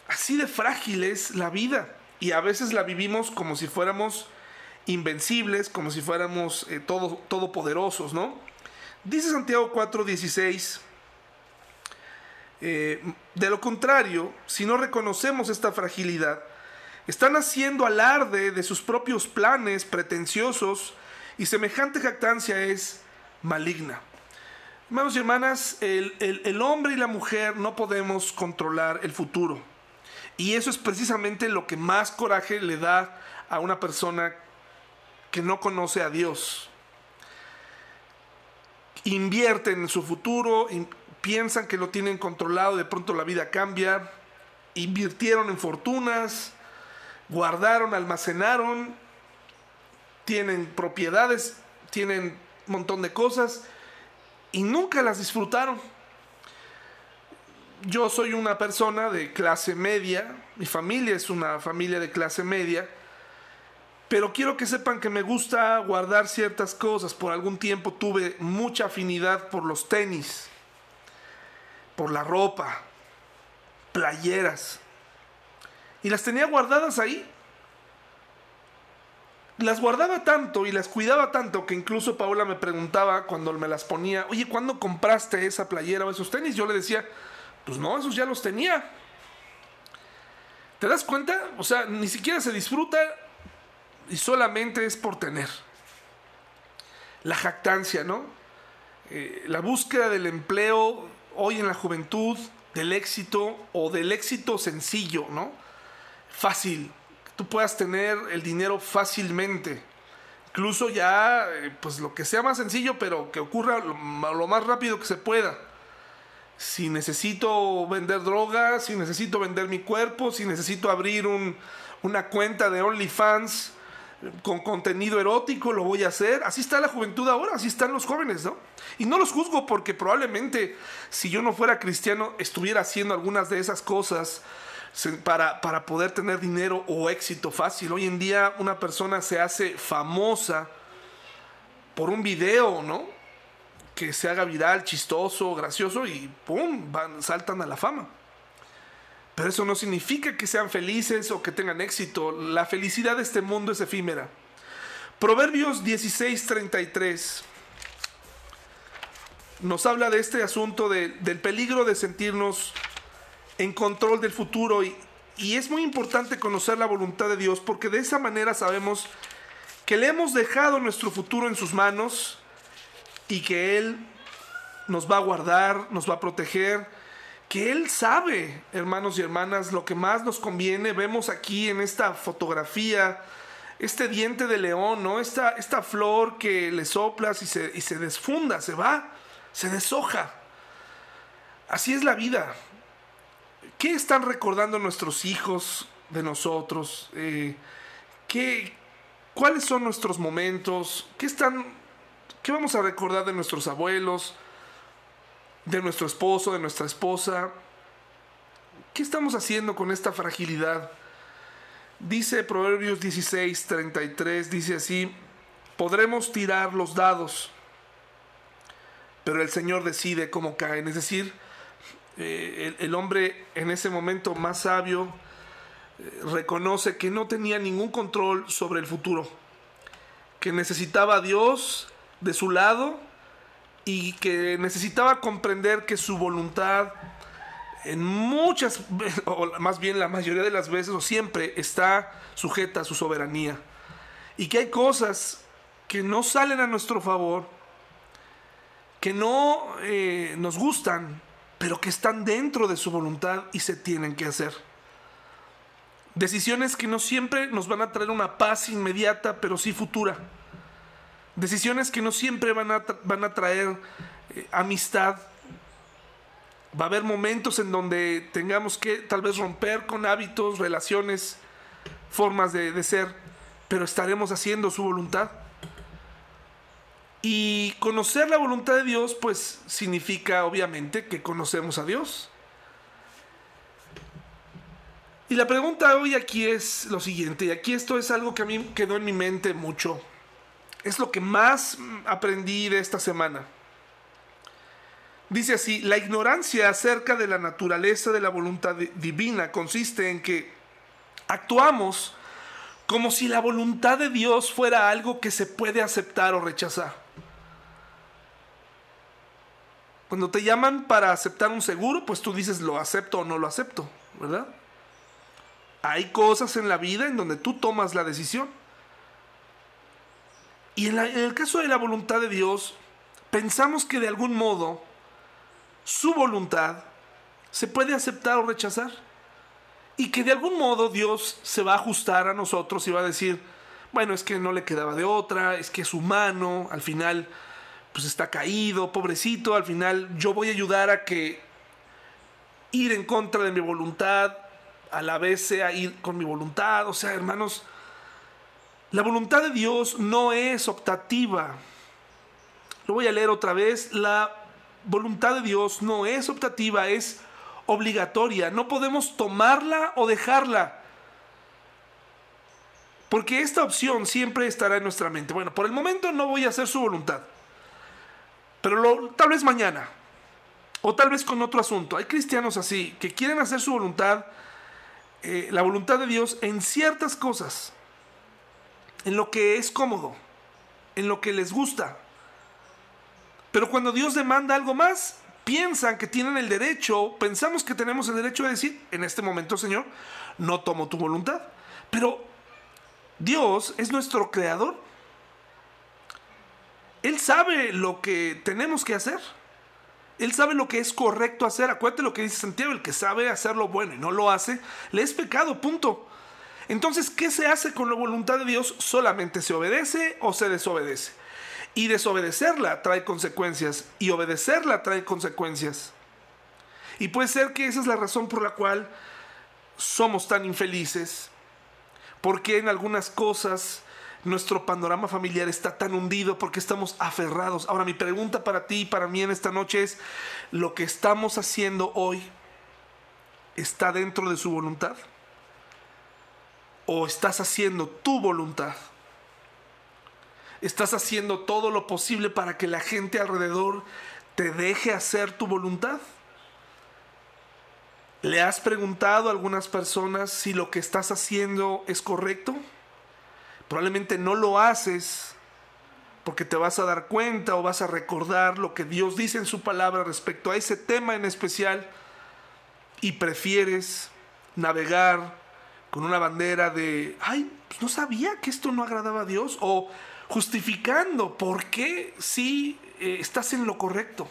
Así de frágil es la vida y a veces la vivimos como si fuéramos invencibles, como si fuéramos eh, todo, todopoderosos, ¿no? Dice Santiago 4:16, eh, de lo contrario, si no reconocemos esta fragilidad, están haciendo alarde de sus propios planes pretenciosos y semejante jactancia es maligna. Hermanos y hermanas, el, el, hombre y la mujer no podemos controlar el futuro. Y eso es precisamente lo que más coraje le da a una persona que no conoce a Dios. Invierten en su futuro, piensan que lo tienen controlado, de pronto la vida cambia, invirtieron en fortunas, guardaron, almacenaron, tienen propiedades, tienen un montón de cosas y nunca las disfrutaron. Yo soy una persona de clase media, mi familia es una familia de clase media, pero quiero que sepan que me gusta guardar ciertas cosas. Por algún tiempo tuve mucha afinidad por los tenis, por la ropa, playeras y las tenía guardadas ahí. Las guardaba tanto y las cuidaba tanto que incluso Paola me preguntaba cuando me las ponía, oye, ¿cuándo compraste esa playera o esos tenis? Yo le decía, pues no, esos ya los tenía. ¿Te das cuenta? O sea, ni siquiera se disfruta y solamente es por tener. La jactancia, ¿no? Eh, la búsqueda del empleo hoy en la juventud, del éxito o del éxito sencillo, ¿no? fácil, tú puedas tener el dinero fácilmente. Incluso ya, eh, pues lo que sea más sencillo, pero que ocurra lo, más rápido que se pueda. Si necesito vender drogas, si necesito vender mi cuerpo, si necesito abrir una cuenta de OnlyFans con contenido erótico, lo voy a hacer. Así está la juventud ahora, así están los jóvenes, ¿no? Y no los juzgo porque probablemente si yo no fuera cristiano estuviera haciendo algunas de esas cosas para, para poder tener dinero o éxito fácil. Hoy en día una persona se hace famosa por un video, ¿no? Que se haga viral, chistoso, gracioso y ¡pum! Van, saltan a la fama. Pero eso no significa que sean felices o que tengan éxito. La felicidad de este mundo es efímera. Proverbios 16:33 nos habla de este asunto del peligro de sentirnos en control del futuro y, es muy importante conocer la voluntad de Dios porque de esa manera sabemos que le hemos dejado nuestro futuro en sus manos y que Él nos va a guardar, nos va a proteger, que Él sabe, hermanos y hermanas, lo que más nos conviene. Vemos aquí en esta fotografía este diente de león, ¿no? Esta, esta flor que le soplas y se, y se desfunda, se va, se deshoja. Así es la vida. ¿Qué están recordando nuestros hijos de nosotros? Eh, ¿qué, ¿Cuáles son nuestros momentos? ¿Qué, están, ¿Qué vamos a recordar de nuestros abuelos? ¿De nuestro esposo? ¿De nuestra esposa? ¿Qué estamos haciendo con esta fragilidad? Dice Proverbios 16, 33, dice así, podremos tirar los dados, pero el Señor decide cómo caen. Es decir, eh, el, hombre en ese momento más sabio eh, reconoce que no tenía ningún control sobre el futuro, que necesitaba a Dios de su lado y que necesitaba comprender que su voluntad en muchas, o más bien la mayoría de las veces, o siempre, está sujeta a su soberanía. Y que hay cosas que no salen a nuestro favor, que no eh, nos gustan, pero que están dentro de su voluntad y se tienen que hacer. Decisiones que no siempre nos van a traer una paz inmediata, pero sí futura. Decisiones que no siempre van a, van a traer eh, amistad, Va a haber momentos en donde tengamos que tal vez romper con hábitos, relaciones, formas de, ser, pero estaremos haciendo su voluntad. Y conocer la voluntad de Dios, pues significa obviamente que conocemos a Dios. Y la pregunta hoy aquí es lo siguiente, y aquí esto es algo que a mí quedó en mi mente mucho. Es lo que más aprendí de esta semana. Dice así, la ignorancia acerca de la naturaleza de la voluntad divina consiste en que actuamos como si la voluntad de Dios fuera algo que se puede aceptar o rechazar. Cuando te llaman para aceptar un seguro, pues tú dices lo acepto o no lo acepto, ¿verdad? Hay cosas en la vida en donde tú tomas la decisión. Y en, en el caso de la voluntad de Dios, pensamos que de algún modo su voluntad se puede aceptar o rechazar. Y que de algún modo Dios se va a ajustar a nosotros y va a decir, bueno, es que no le quedaba de otra, es que es humano, al final pues está caído, pobrecito, al final yo voy a ayudar a que ir en contra de mi voluntad, a la vez sea ir con mi voluntad, o sea, hermanos, la voluntad de Dios no es optativa. Lo voy a leer otra vez, la voluntad de Dios no es optativa, es obligatoria. No podemos tomarla o dejarla. Porque esta opción siempre estará en nuestra mente. Bueno, por el momento no voy a hacer su voluntad. Pero tal vez mañana. O tal vez con otro asunto. Hay cristianos así que quieren hacer su voluntad, eh, la voluntad de Dios en ciertas cosas. En lo que es cómodo. En lo que les gusta. Pero cuando Dios demanda algo más, piensan que tienen el derecho, pensamos que tenemos el derecho de decir, en este momento, Señor, no tomo tu voluntad. Pero Dios es nuestro creador. Él sabe lo que tenemos que hacer. Él sabe lo que es correcto hacer. Acuérdate lo que dice Santiago, el que sabe hacer lo bueno y no lo hace, le es pecado, punto. Entonces, ¿qué se hace con la voluntad de Dios? ¿Solamente se obedece o se desobedece? Y desobedecerla trae consecuencias. Y obedecerla trae consecuencias. Y puede ser que esa es la razón por la cual somos tan infelices. Porque en algunas cosas nuestro panorama familiar está tan hundido porque estamos aferrados. Ahora mi pregunta para ti y para mí en esta noche es, ¿lo que estamos haciendo hoy está dentro de su voluntad? ¿O estás haciendo tu voluntad? Estás haciendo todo lo posible para que la gente alrededor te deje hacer tu voluntad. ¿Le has preguntado a algunas personas si lo que estás haciendo es correcto? Probablemente no lo haces porque te vas a dar cuenta o vas a recordar lo que Dios dice en su palabra respecto a ese tema en especial y prefieres navegar con una bandera de, ay, pues no sabía que esto no agradaba a Dios o justificando por qué sí eh, estás en lo correcto.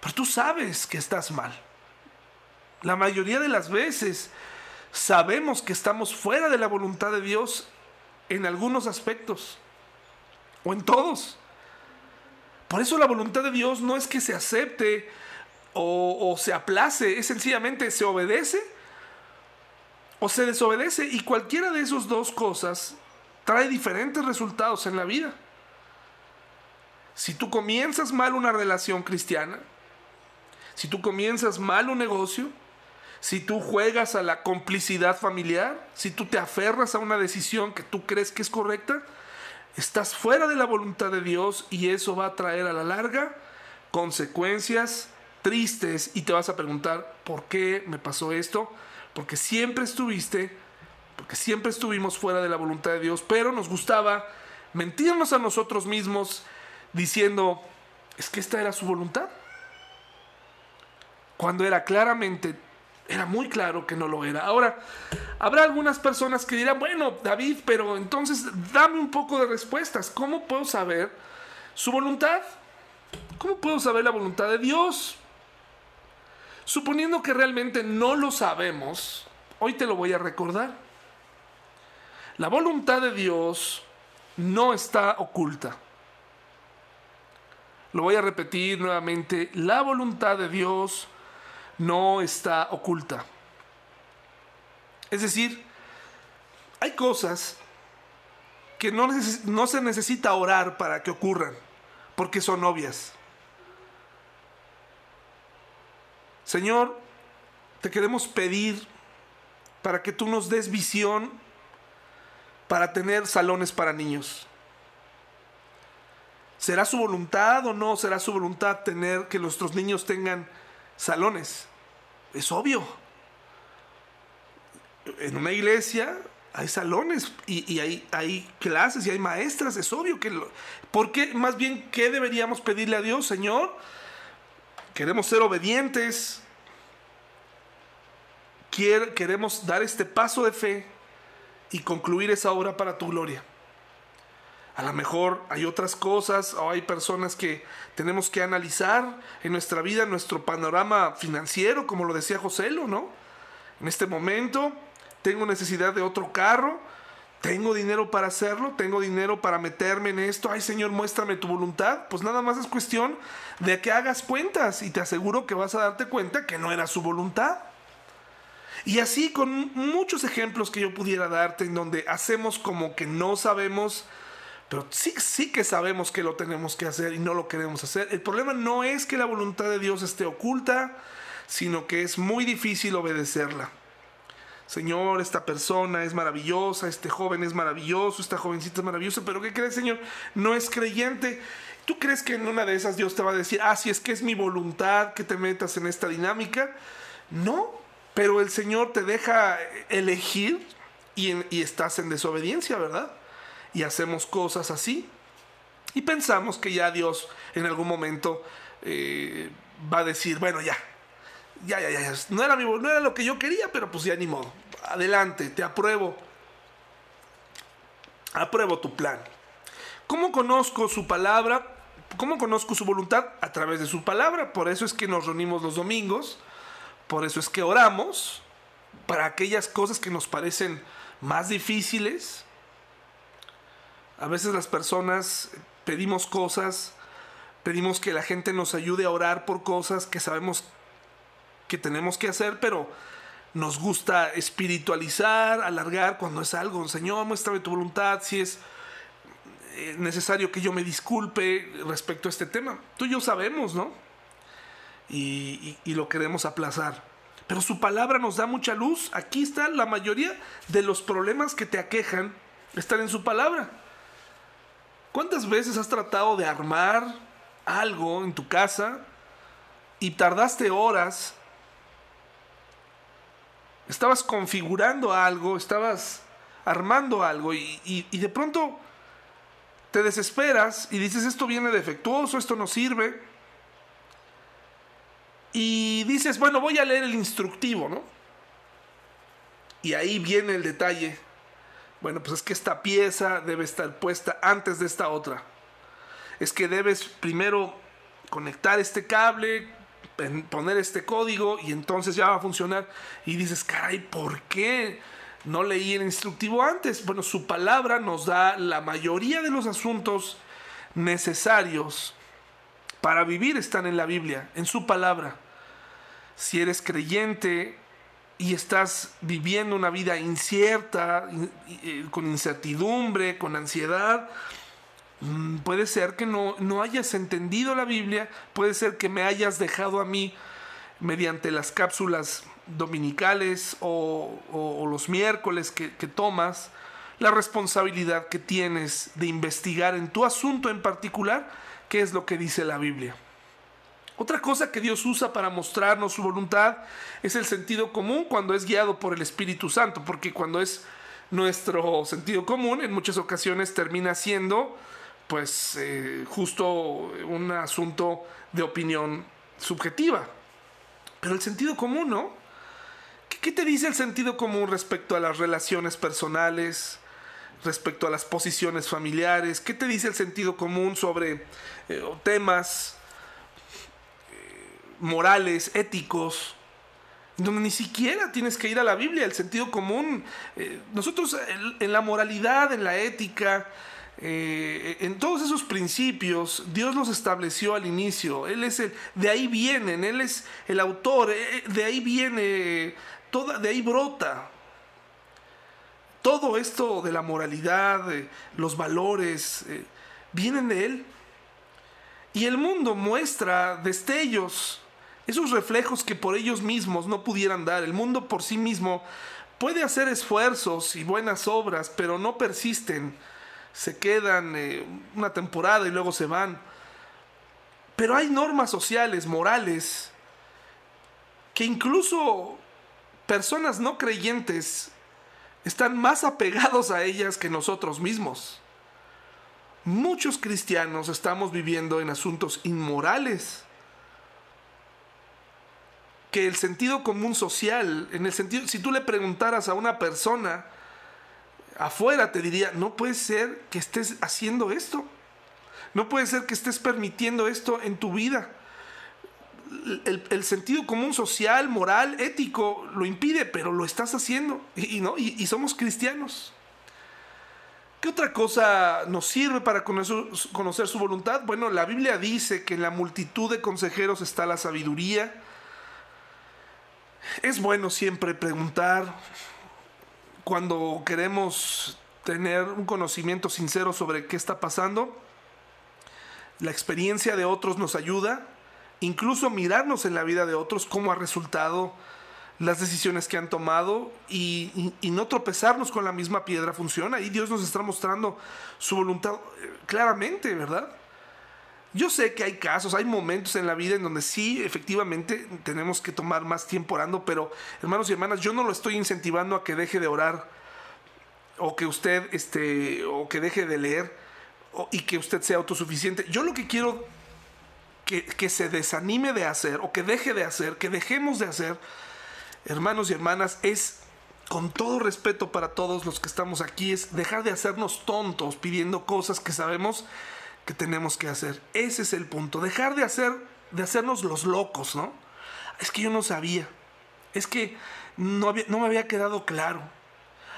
Pero tú sabes que estás mal. La mayoría de las veces sabemos que estamos fuera de la voluntad de Dios en algunos aspectos o en todos. Por eso la voluntad de Dios no es que se acepte o, se aplace, es sencillamente se obedece o se desobedece y cualquiera de esas dos cosas trae diferentes resultados en la vida. Si tú comienzas mal una relación cristiana, si tú comienzas mal un negocio, si tú juegas a la complicidad familiar, si tú te aferras a una decisión que tú crees que es correcta, estás fuera de la voluntad de Dios y eso va a traer a la larga consecuencias tristes y te vas a preguntar, ¿por qué me pasó esto? Porque siempre estuviste, porque siempre estuvimos fuera de la voluntad de Dios, pero nos gustaba mentirnos a nosotros mismos diciendo, es que esta era su voluntad. Cuando era claramente, era muy claro que no lo era. Ahora, habrá algunas personas que dirán, bueno, David, pero entonces dame un poco de respuestas. ¿Cómo puedo saber su voluntad? ¿Cómo puedo saber la voluntad de Dios? Suponiendo que realmente no lo sabemos, hoy te lo voy a recordar. La voluntad de Dios no está oculta. Lo voy a repetir nuevamente, la voluntad de Dios no está oculta. Es decir, hay cosas que no, se necesita orar para que ocurran, porque son obvias. Señor, te queremos pedir para que tú nos des visión para tener salones para niños. ¿Será su voluntad o no será su voluntad tener que nuestros niños tengan salones? Es obvio. En una iglesia hay salones y, hay, clases y hay maestras, es obvio que... ¿Por qué? Más bien, ¿qué deberíamos pedirle a Dios, Señor? Queremos ser obedientes. Queremos dar este paso de fe y concluir esa obra para tu gloria. A lo mejor hay otras cosas o hay personas que tenemos que analizar en nuestra vida, en nuestro panorama financiero, como lo decía José, ¿no? En este momento tengo necesidad de otro carro, tengo dinero para hacerlo, tengo dinero para meterme en esto. Ay Señor, muéstrame tu voluntad. Pues nada más es cuestión de que hagas cuentas y te aseguro que vas a darte cuenta que no era su voluntad. Y así con muchos ejemplos que yo pudiera darte en donde hacemos como que no sabemos pero sí, sí que sabemos que lo tenemos que hacer y no lo queremos hacer. El problema no es que la voluntad de Dios esté oculta, sino que es muy difícil obedecerla. Señor, esta persona es maravillosa, este joven es maravilloso, esta jovencita es maravillosa, pero ¿qué crees, Señor? No es creyente. ¿Tú crees que en una de esas Dios te va a decir, ah, si es que es mi voluntad que te metas en esta dinámica? No, pero el Señor te deja elegir y, estás en desobediencia, ¿verdad? y hacemos cosas así. Y pensamos que ya Dios en algún momento eh, va a decir, bueno, ya, ya, ya, ya, no era, mi, no era lo que yo quería, pero pues ya ni modo. Adelante, te apruebo. Apruebo tu plan. ¿Cómo conozco su palabra? ¿Cómo conozco su voluntad? A través de su palabra. Por eso es que nos reunimos los domingos. Por eso es que oramos. Para aquellas cosas que nos parecen más difíciles, a veces las personas pedimos cosas, pedimos que la gente nos ayude a orar por cosas que sabemos que tenemos que hacer, pero nos gusta espiritualizar, alargar cuando es algo. Señor, muéstrame tu voluntad, si es eh, necesario que yo me disculpe respecto a este tema. Tú y yo sabemos, ¿no? Y, lo queremos aplazar. Pero su palabra nos da mucha luz. Aquí está la mayoría de los problemas que te aquejan, están en su palabra. ¿Cuántas veces has tratado de armar algo en tu casa y tardaste horas? Estabas configurando algo, estabas armando algo y, de pronto te desesperas y dices esto viene defectuoso, esto no sirve. Y dices, bueno, voy a leer el instructivo, ¿no? Y ahí viene el detalle bueno, pues es que esta pieza debe estar puesta antes de esta otra. Es que debes primero conectar este cable poner este código y entonces ya va a funcionar. Y dices, caray, ¿por qué no leí el instructivo antes? Bueno, su palabra nos da la mayoría de los asuntos necesarios para vivir están en la Biblia, en su palabra. Si eres creyente y estás viviendo una vida incierta, eh, con incertidumbre, con ansiedad, mm, puede ser que no, no hayas entendido la Biblia, puede ser que me hayas dejado a mí mediante las cápsulas dominicales o, los miércoles que, que tomas, la responsabilidad que tienes de investigar en tu asunto en particular qué es lo que dice la Biblia. Otra cosa que Dios usa para mostrarnos su voluntad es el sentido común cuando es guiado por el Espíritu Santo, porque cuando es nuestro sentido común en muchas ocasiones termina siendo pues eh, justo un asunto de opinión subjetiva. Pero el sentido común, ¿no? ¿Qué te dice el sentido común respecto a las relaciones personales, respecto a las posiciones familiares? ¿Qué te dice el sentido común sobre eh, temas morales, éticos? Donde ni siquiera tienes que ir a la Biblia, el sentido común. Eh, nosotros en, la moralidad, en la ética, en todos esos principios, Dios los estableció al inicio. Él es el, de ahí vienen, Él es el autor, de ahí viene, toda, de ahí brota todo esto de la moralidad, los valores, eh, vienen de Él. Y el mundo muestra destellos, esos reflejos que por ellos mismos no pudieran dar. El mundo por sí mismo puede hacer esfuerzos y buenas obras, pero no persisten. Se quedan eh, una temporada y luego se van. Pero hay normas sociales, morales, que incluso personas no creyentes están más apegados a ellas que nosotros mismos. Muchos cristianos estamos viviendo en asuntos inmorales que el sentido común social, en el sentido, si tú le preguntaras a una persona afuera, te diría, no puede ser que estés haciendo esto, no puede ser que estés permitiendo esto en tu vida el, sentido común social, moral, ético lo impide, pero lo estás haciendo y, ¿no? Y, somos cristianos. ¿Qué otra cosa nos sirve para conocer, conocer, su voluntad? Bueno, la Biblia dice que en la multitud de consejeros está la sabiduría. Es bueno siempre preguntar cuando queremos tener un conocimiento sincero sobre qué está pasando. La experiencia de otros nos ayuda incluso mirarnos en la vida de otros, cómo ha resultado las decisiones que han tomado y, no tropezarnos con la misma piedra funciona. Y Dios nos está mostrando su voluntad eh, claramente, ¿verdad? Yo sé que hay casos, hay momentos en la vida en donde sí, efectivamente, tenemos que tomar más tiempo orando, pero hermanos y hermanas, yo no lo estoy incentivando a que deje de orar o que usted, este, o que deje de leer y que usted sea autosuficiente. Yo lo que quiero que, se desanime de hacer o que deje de hacer, que dejemos de hacer, hermanos y hermanas, es con todo respeto para todos los que estamos aquí, es dejar de hacernos tontos pidiendo cosas que sabemos que tenemos que hacer. Ese es el punto, dejar de hacer, de hacernos los locos, ¿no? Es que yo no sabía, es que no, no me había quedado claro.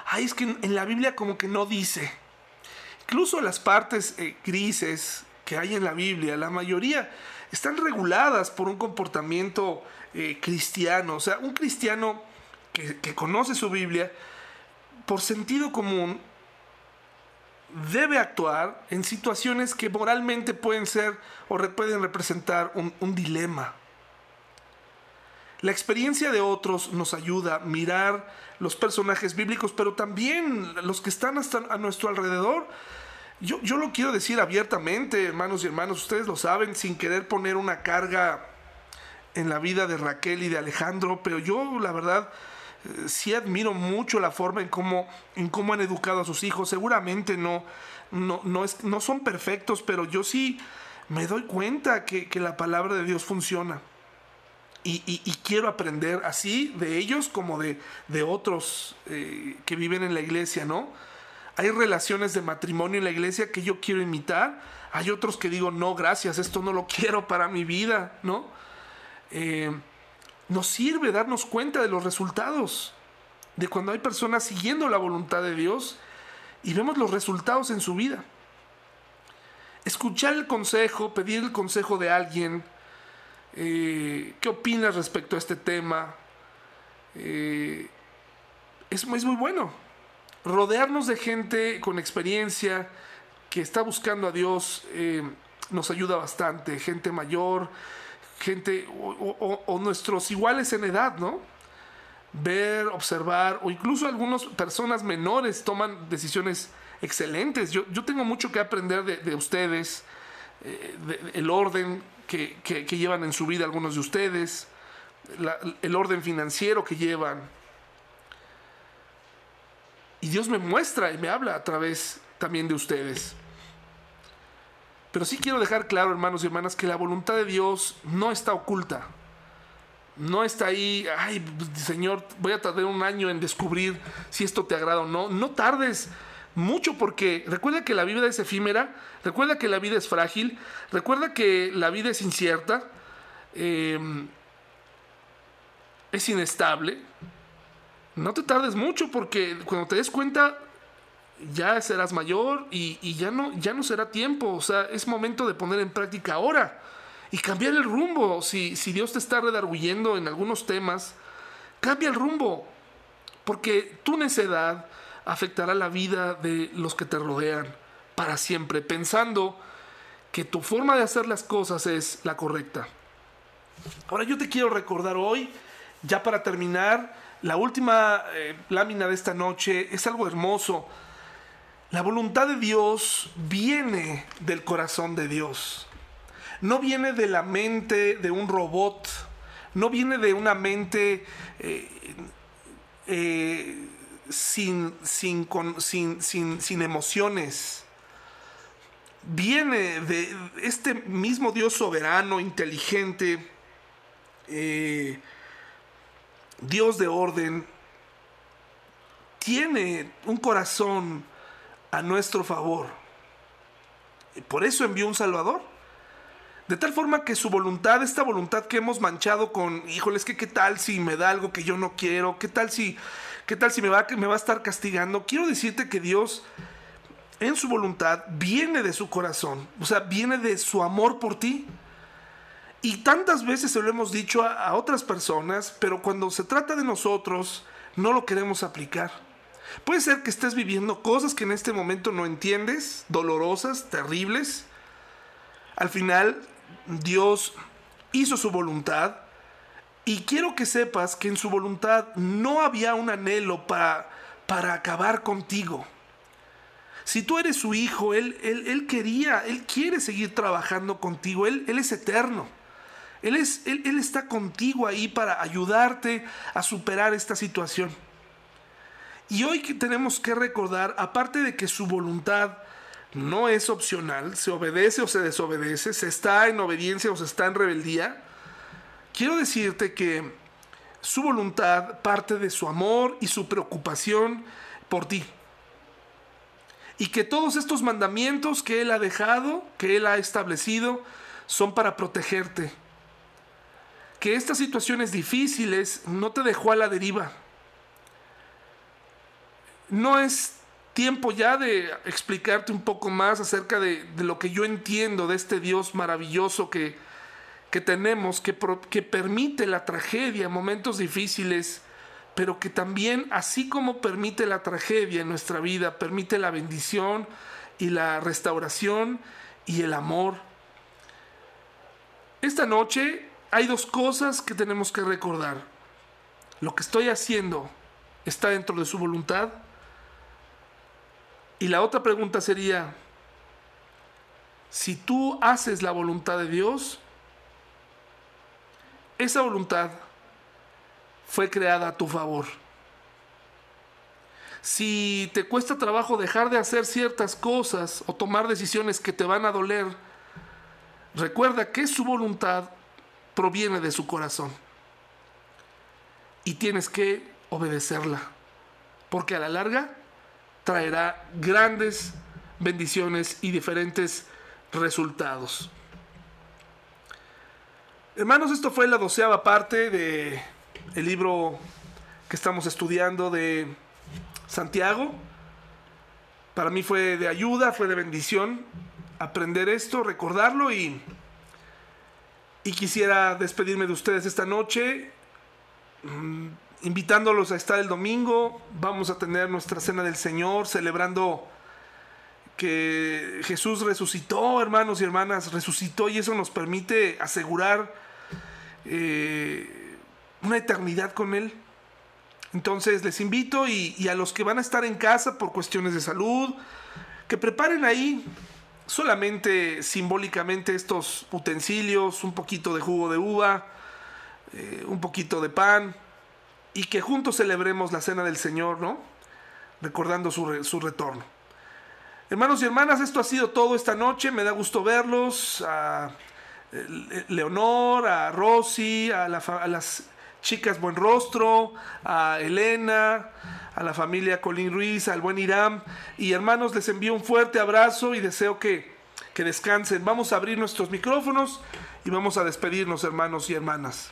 Ay, es que en la Biblia como que no dice. Incluso las partes eh, grises que hay en la Biblia, la mayoría están reguladas por un comportamiento eh, cristiano. O sea, un cristiano que conoce su Biblia, por sentido común, debe actuar en situaciones que moralmente pueden ser o pueden representar un, dilema. La experiencia de otros nos ayuda a mirar los personajes bíblicos, pero también los que están a nuestro alrededor yo, lo quiero decir abiertamente, hermanos y hermanos, ustedes lo saben, sin querer poner una carga en la vida de Raquel y de Alejandro, pero yo la verdad sí admiro mucho la forma en cómo, en cómo han educado a sus hijos. Seguramente no, no, no, es, no son perfectos, pero yo sí me doy cuenta que, la palabra de Dios funciona. Y, quiero aprender así de ellos como de, de otros eh, que viven en la iglesia, ¿no? Hay relaciones de matrimonio en la iglesia que yo quiero imitar. Hay otros que digo, no, gracias, esto no lo quiero para mi vida, ¿no? eh, nos sirve darnos cuenta de los resultados, de cuando hay personas siguiendo la voluntad de Dios y vemos los resultados en su vida. Escuchar el consejo, pedir el consejo de alguien, eh, qué opinas respecto a este tema, eh, es, muy bueno. Rodearnos de gente con experiencia que está buscando a Dios eh, nos ayuda bastante, gente mayor, gente o, nuestros iguales en edad, ¿no? Ver, observar, o incluso algunas personas menores toman decisiones excelentes. Yo, yo tengo mucho que aprender de, ustedes, eh, el orden que, llevan en su vida algunos de ustedes, el orden financiero que llevan. Y Dios me muestra y me habla a través también de ustedes. Pero sí quiero dejar claro, hermanos y hermanas, que la voluntad de Dios no está oculta. No está ahí, ay, Señor, voy a tardar un año en descubrir si esto te agrada o no. No tardes mucho porque recuerda que la vida es efímera, recuerda que la vida es frágil, recuerda que la vida es incierta, em, es inestable. No te tardes mucho porque cuando te des cuenta ya serás mayor y, ya, no, ya no será tiempo. O sea, es momento de poner en práctica ahora y cambiar el rumbo. Si, si Dios te está redarguyendo en algunos temas, cambia el rumbo. Porque tu necedad afectará la vida de los que te rodean para siempre, pensando que tu forma de hacer las cosas es la correcta. Ahora yo te quiero recordar hoy, ya para terminar, la última eh, lámina de esta noche es algo hermoso la voluntad de Dios viene del corazón de Dios. No viene de la mente de un robot. No viene de una mente eh, eh, sin, sin, sin, emociones. Viene de este mismo Dios soberano, inteligente, eh, Dios de orden. Tiene un corazón a nuestro favor. Y por eso envió un Salvador. De tal forma que su voluntad, esta voluntad que hemos manchado con, híjoles, que qué tal si me da algo que yo no quiero, qué tal si, qué tal si me va, me va a estar castigando. Quiero decirte que Dios en su voluntad viene de su corazón, o sea, viene de su amor por ti. Y tantas veces se lo hemos dicho a otras personas, pero cuando se trata de nosotros, no lo queremos aplicar. Puede ser que estés viviendo cosas que en este momento no entiendes, dolorosas, terribles. Al final, Dios hizo su voluntad y quiero que sepas que en su voluntad no había un anhelo para, para acabar contigo. Si tú eres su hijo, él, él, quería, Él quiere seguir trabajando contigo, Él, él es eterno. Él, es, él, él está contigo ahí para ayudarte a superar esta situación. Y hoy tenemos que recordar, aparte de que su voluntad no es opcional, se obedece o se desobedece, se está en obediencia o se está en rebeldía, quiero decirte que su voluntad parte de su amor y su preocupación por ti. Y que todos estos mandamientos que Él ha dejado, que Él ha establecido, son para protegerte. Que estas situaciones difíciles no te dejó a la deriva no es tiempo ya de explicarte un poco más acerca de, lo que yo entiendo de este Dios maravilloso que, que tenemos, que, que permite la tragedia, momentos difíciles, pero que también, así como permite la tragedia en nuestra vida, permite la bendición y la restauración y el amor. Esta noche hay dos cosas que tenemos que recordar. Lo que estoy haciendo está dentro de su voluntad y la otra pregunta sería, si tú haces la voluntad de Dios, esa voluntad fue creada a tu favor. Si te cuesta trabajo dejar de hacer ciertas cosas o tomar decisiones que te van a doler, recuerda que su voluntad proviene de su corazón. Y tienes que obedecerla. Porque a la larga traerá grandes bendiciones y diferentes resultados. Hermanos, esto fue la doceava parte de libro que estamos estudiando de Santiago. Para mí fue de ayuda, fue de bendición aprender esto, recordarlo y, y quisiera despedirme de ustedes esta noche, mm, invitándolos a estar el domingo. Vamos a tener nuestra cena del Señor, celebrando que Jesús resucitó, hermanos y hermanas, resucitó y eso nos permite asegurar eh, una eternidad con Él. Entonces les invito y, a los que van a estar en casa por cuestiones de salud, que preparen ahí solamente simbólicamente estos utensilios, un poquito de jugo de uva, eh, un poquito de pan, y que juntos celebremos la cena del Señor, ¿no? Recordando su, su retorno. Hermanos y hermanas, esto ha sido todo esta noche. Me da gusto verlos. A eh, Leonor, a Rosy, a, las chicas Buen Rostro, a Elena, a la familia Colín Ruiz, al buen Irán. Y hermanos, les envío un fuerte abrazo y deseo que, que descansen. Vamos a abrir nuestros micrófonos y vamos a despedirnos, hermanos y hermanas.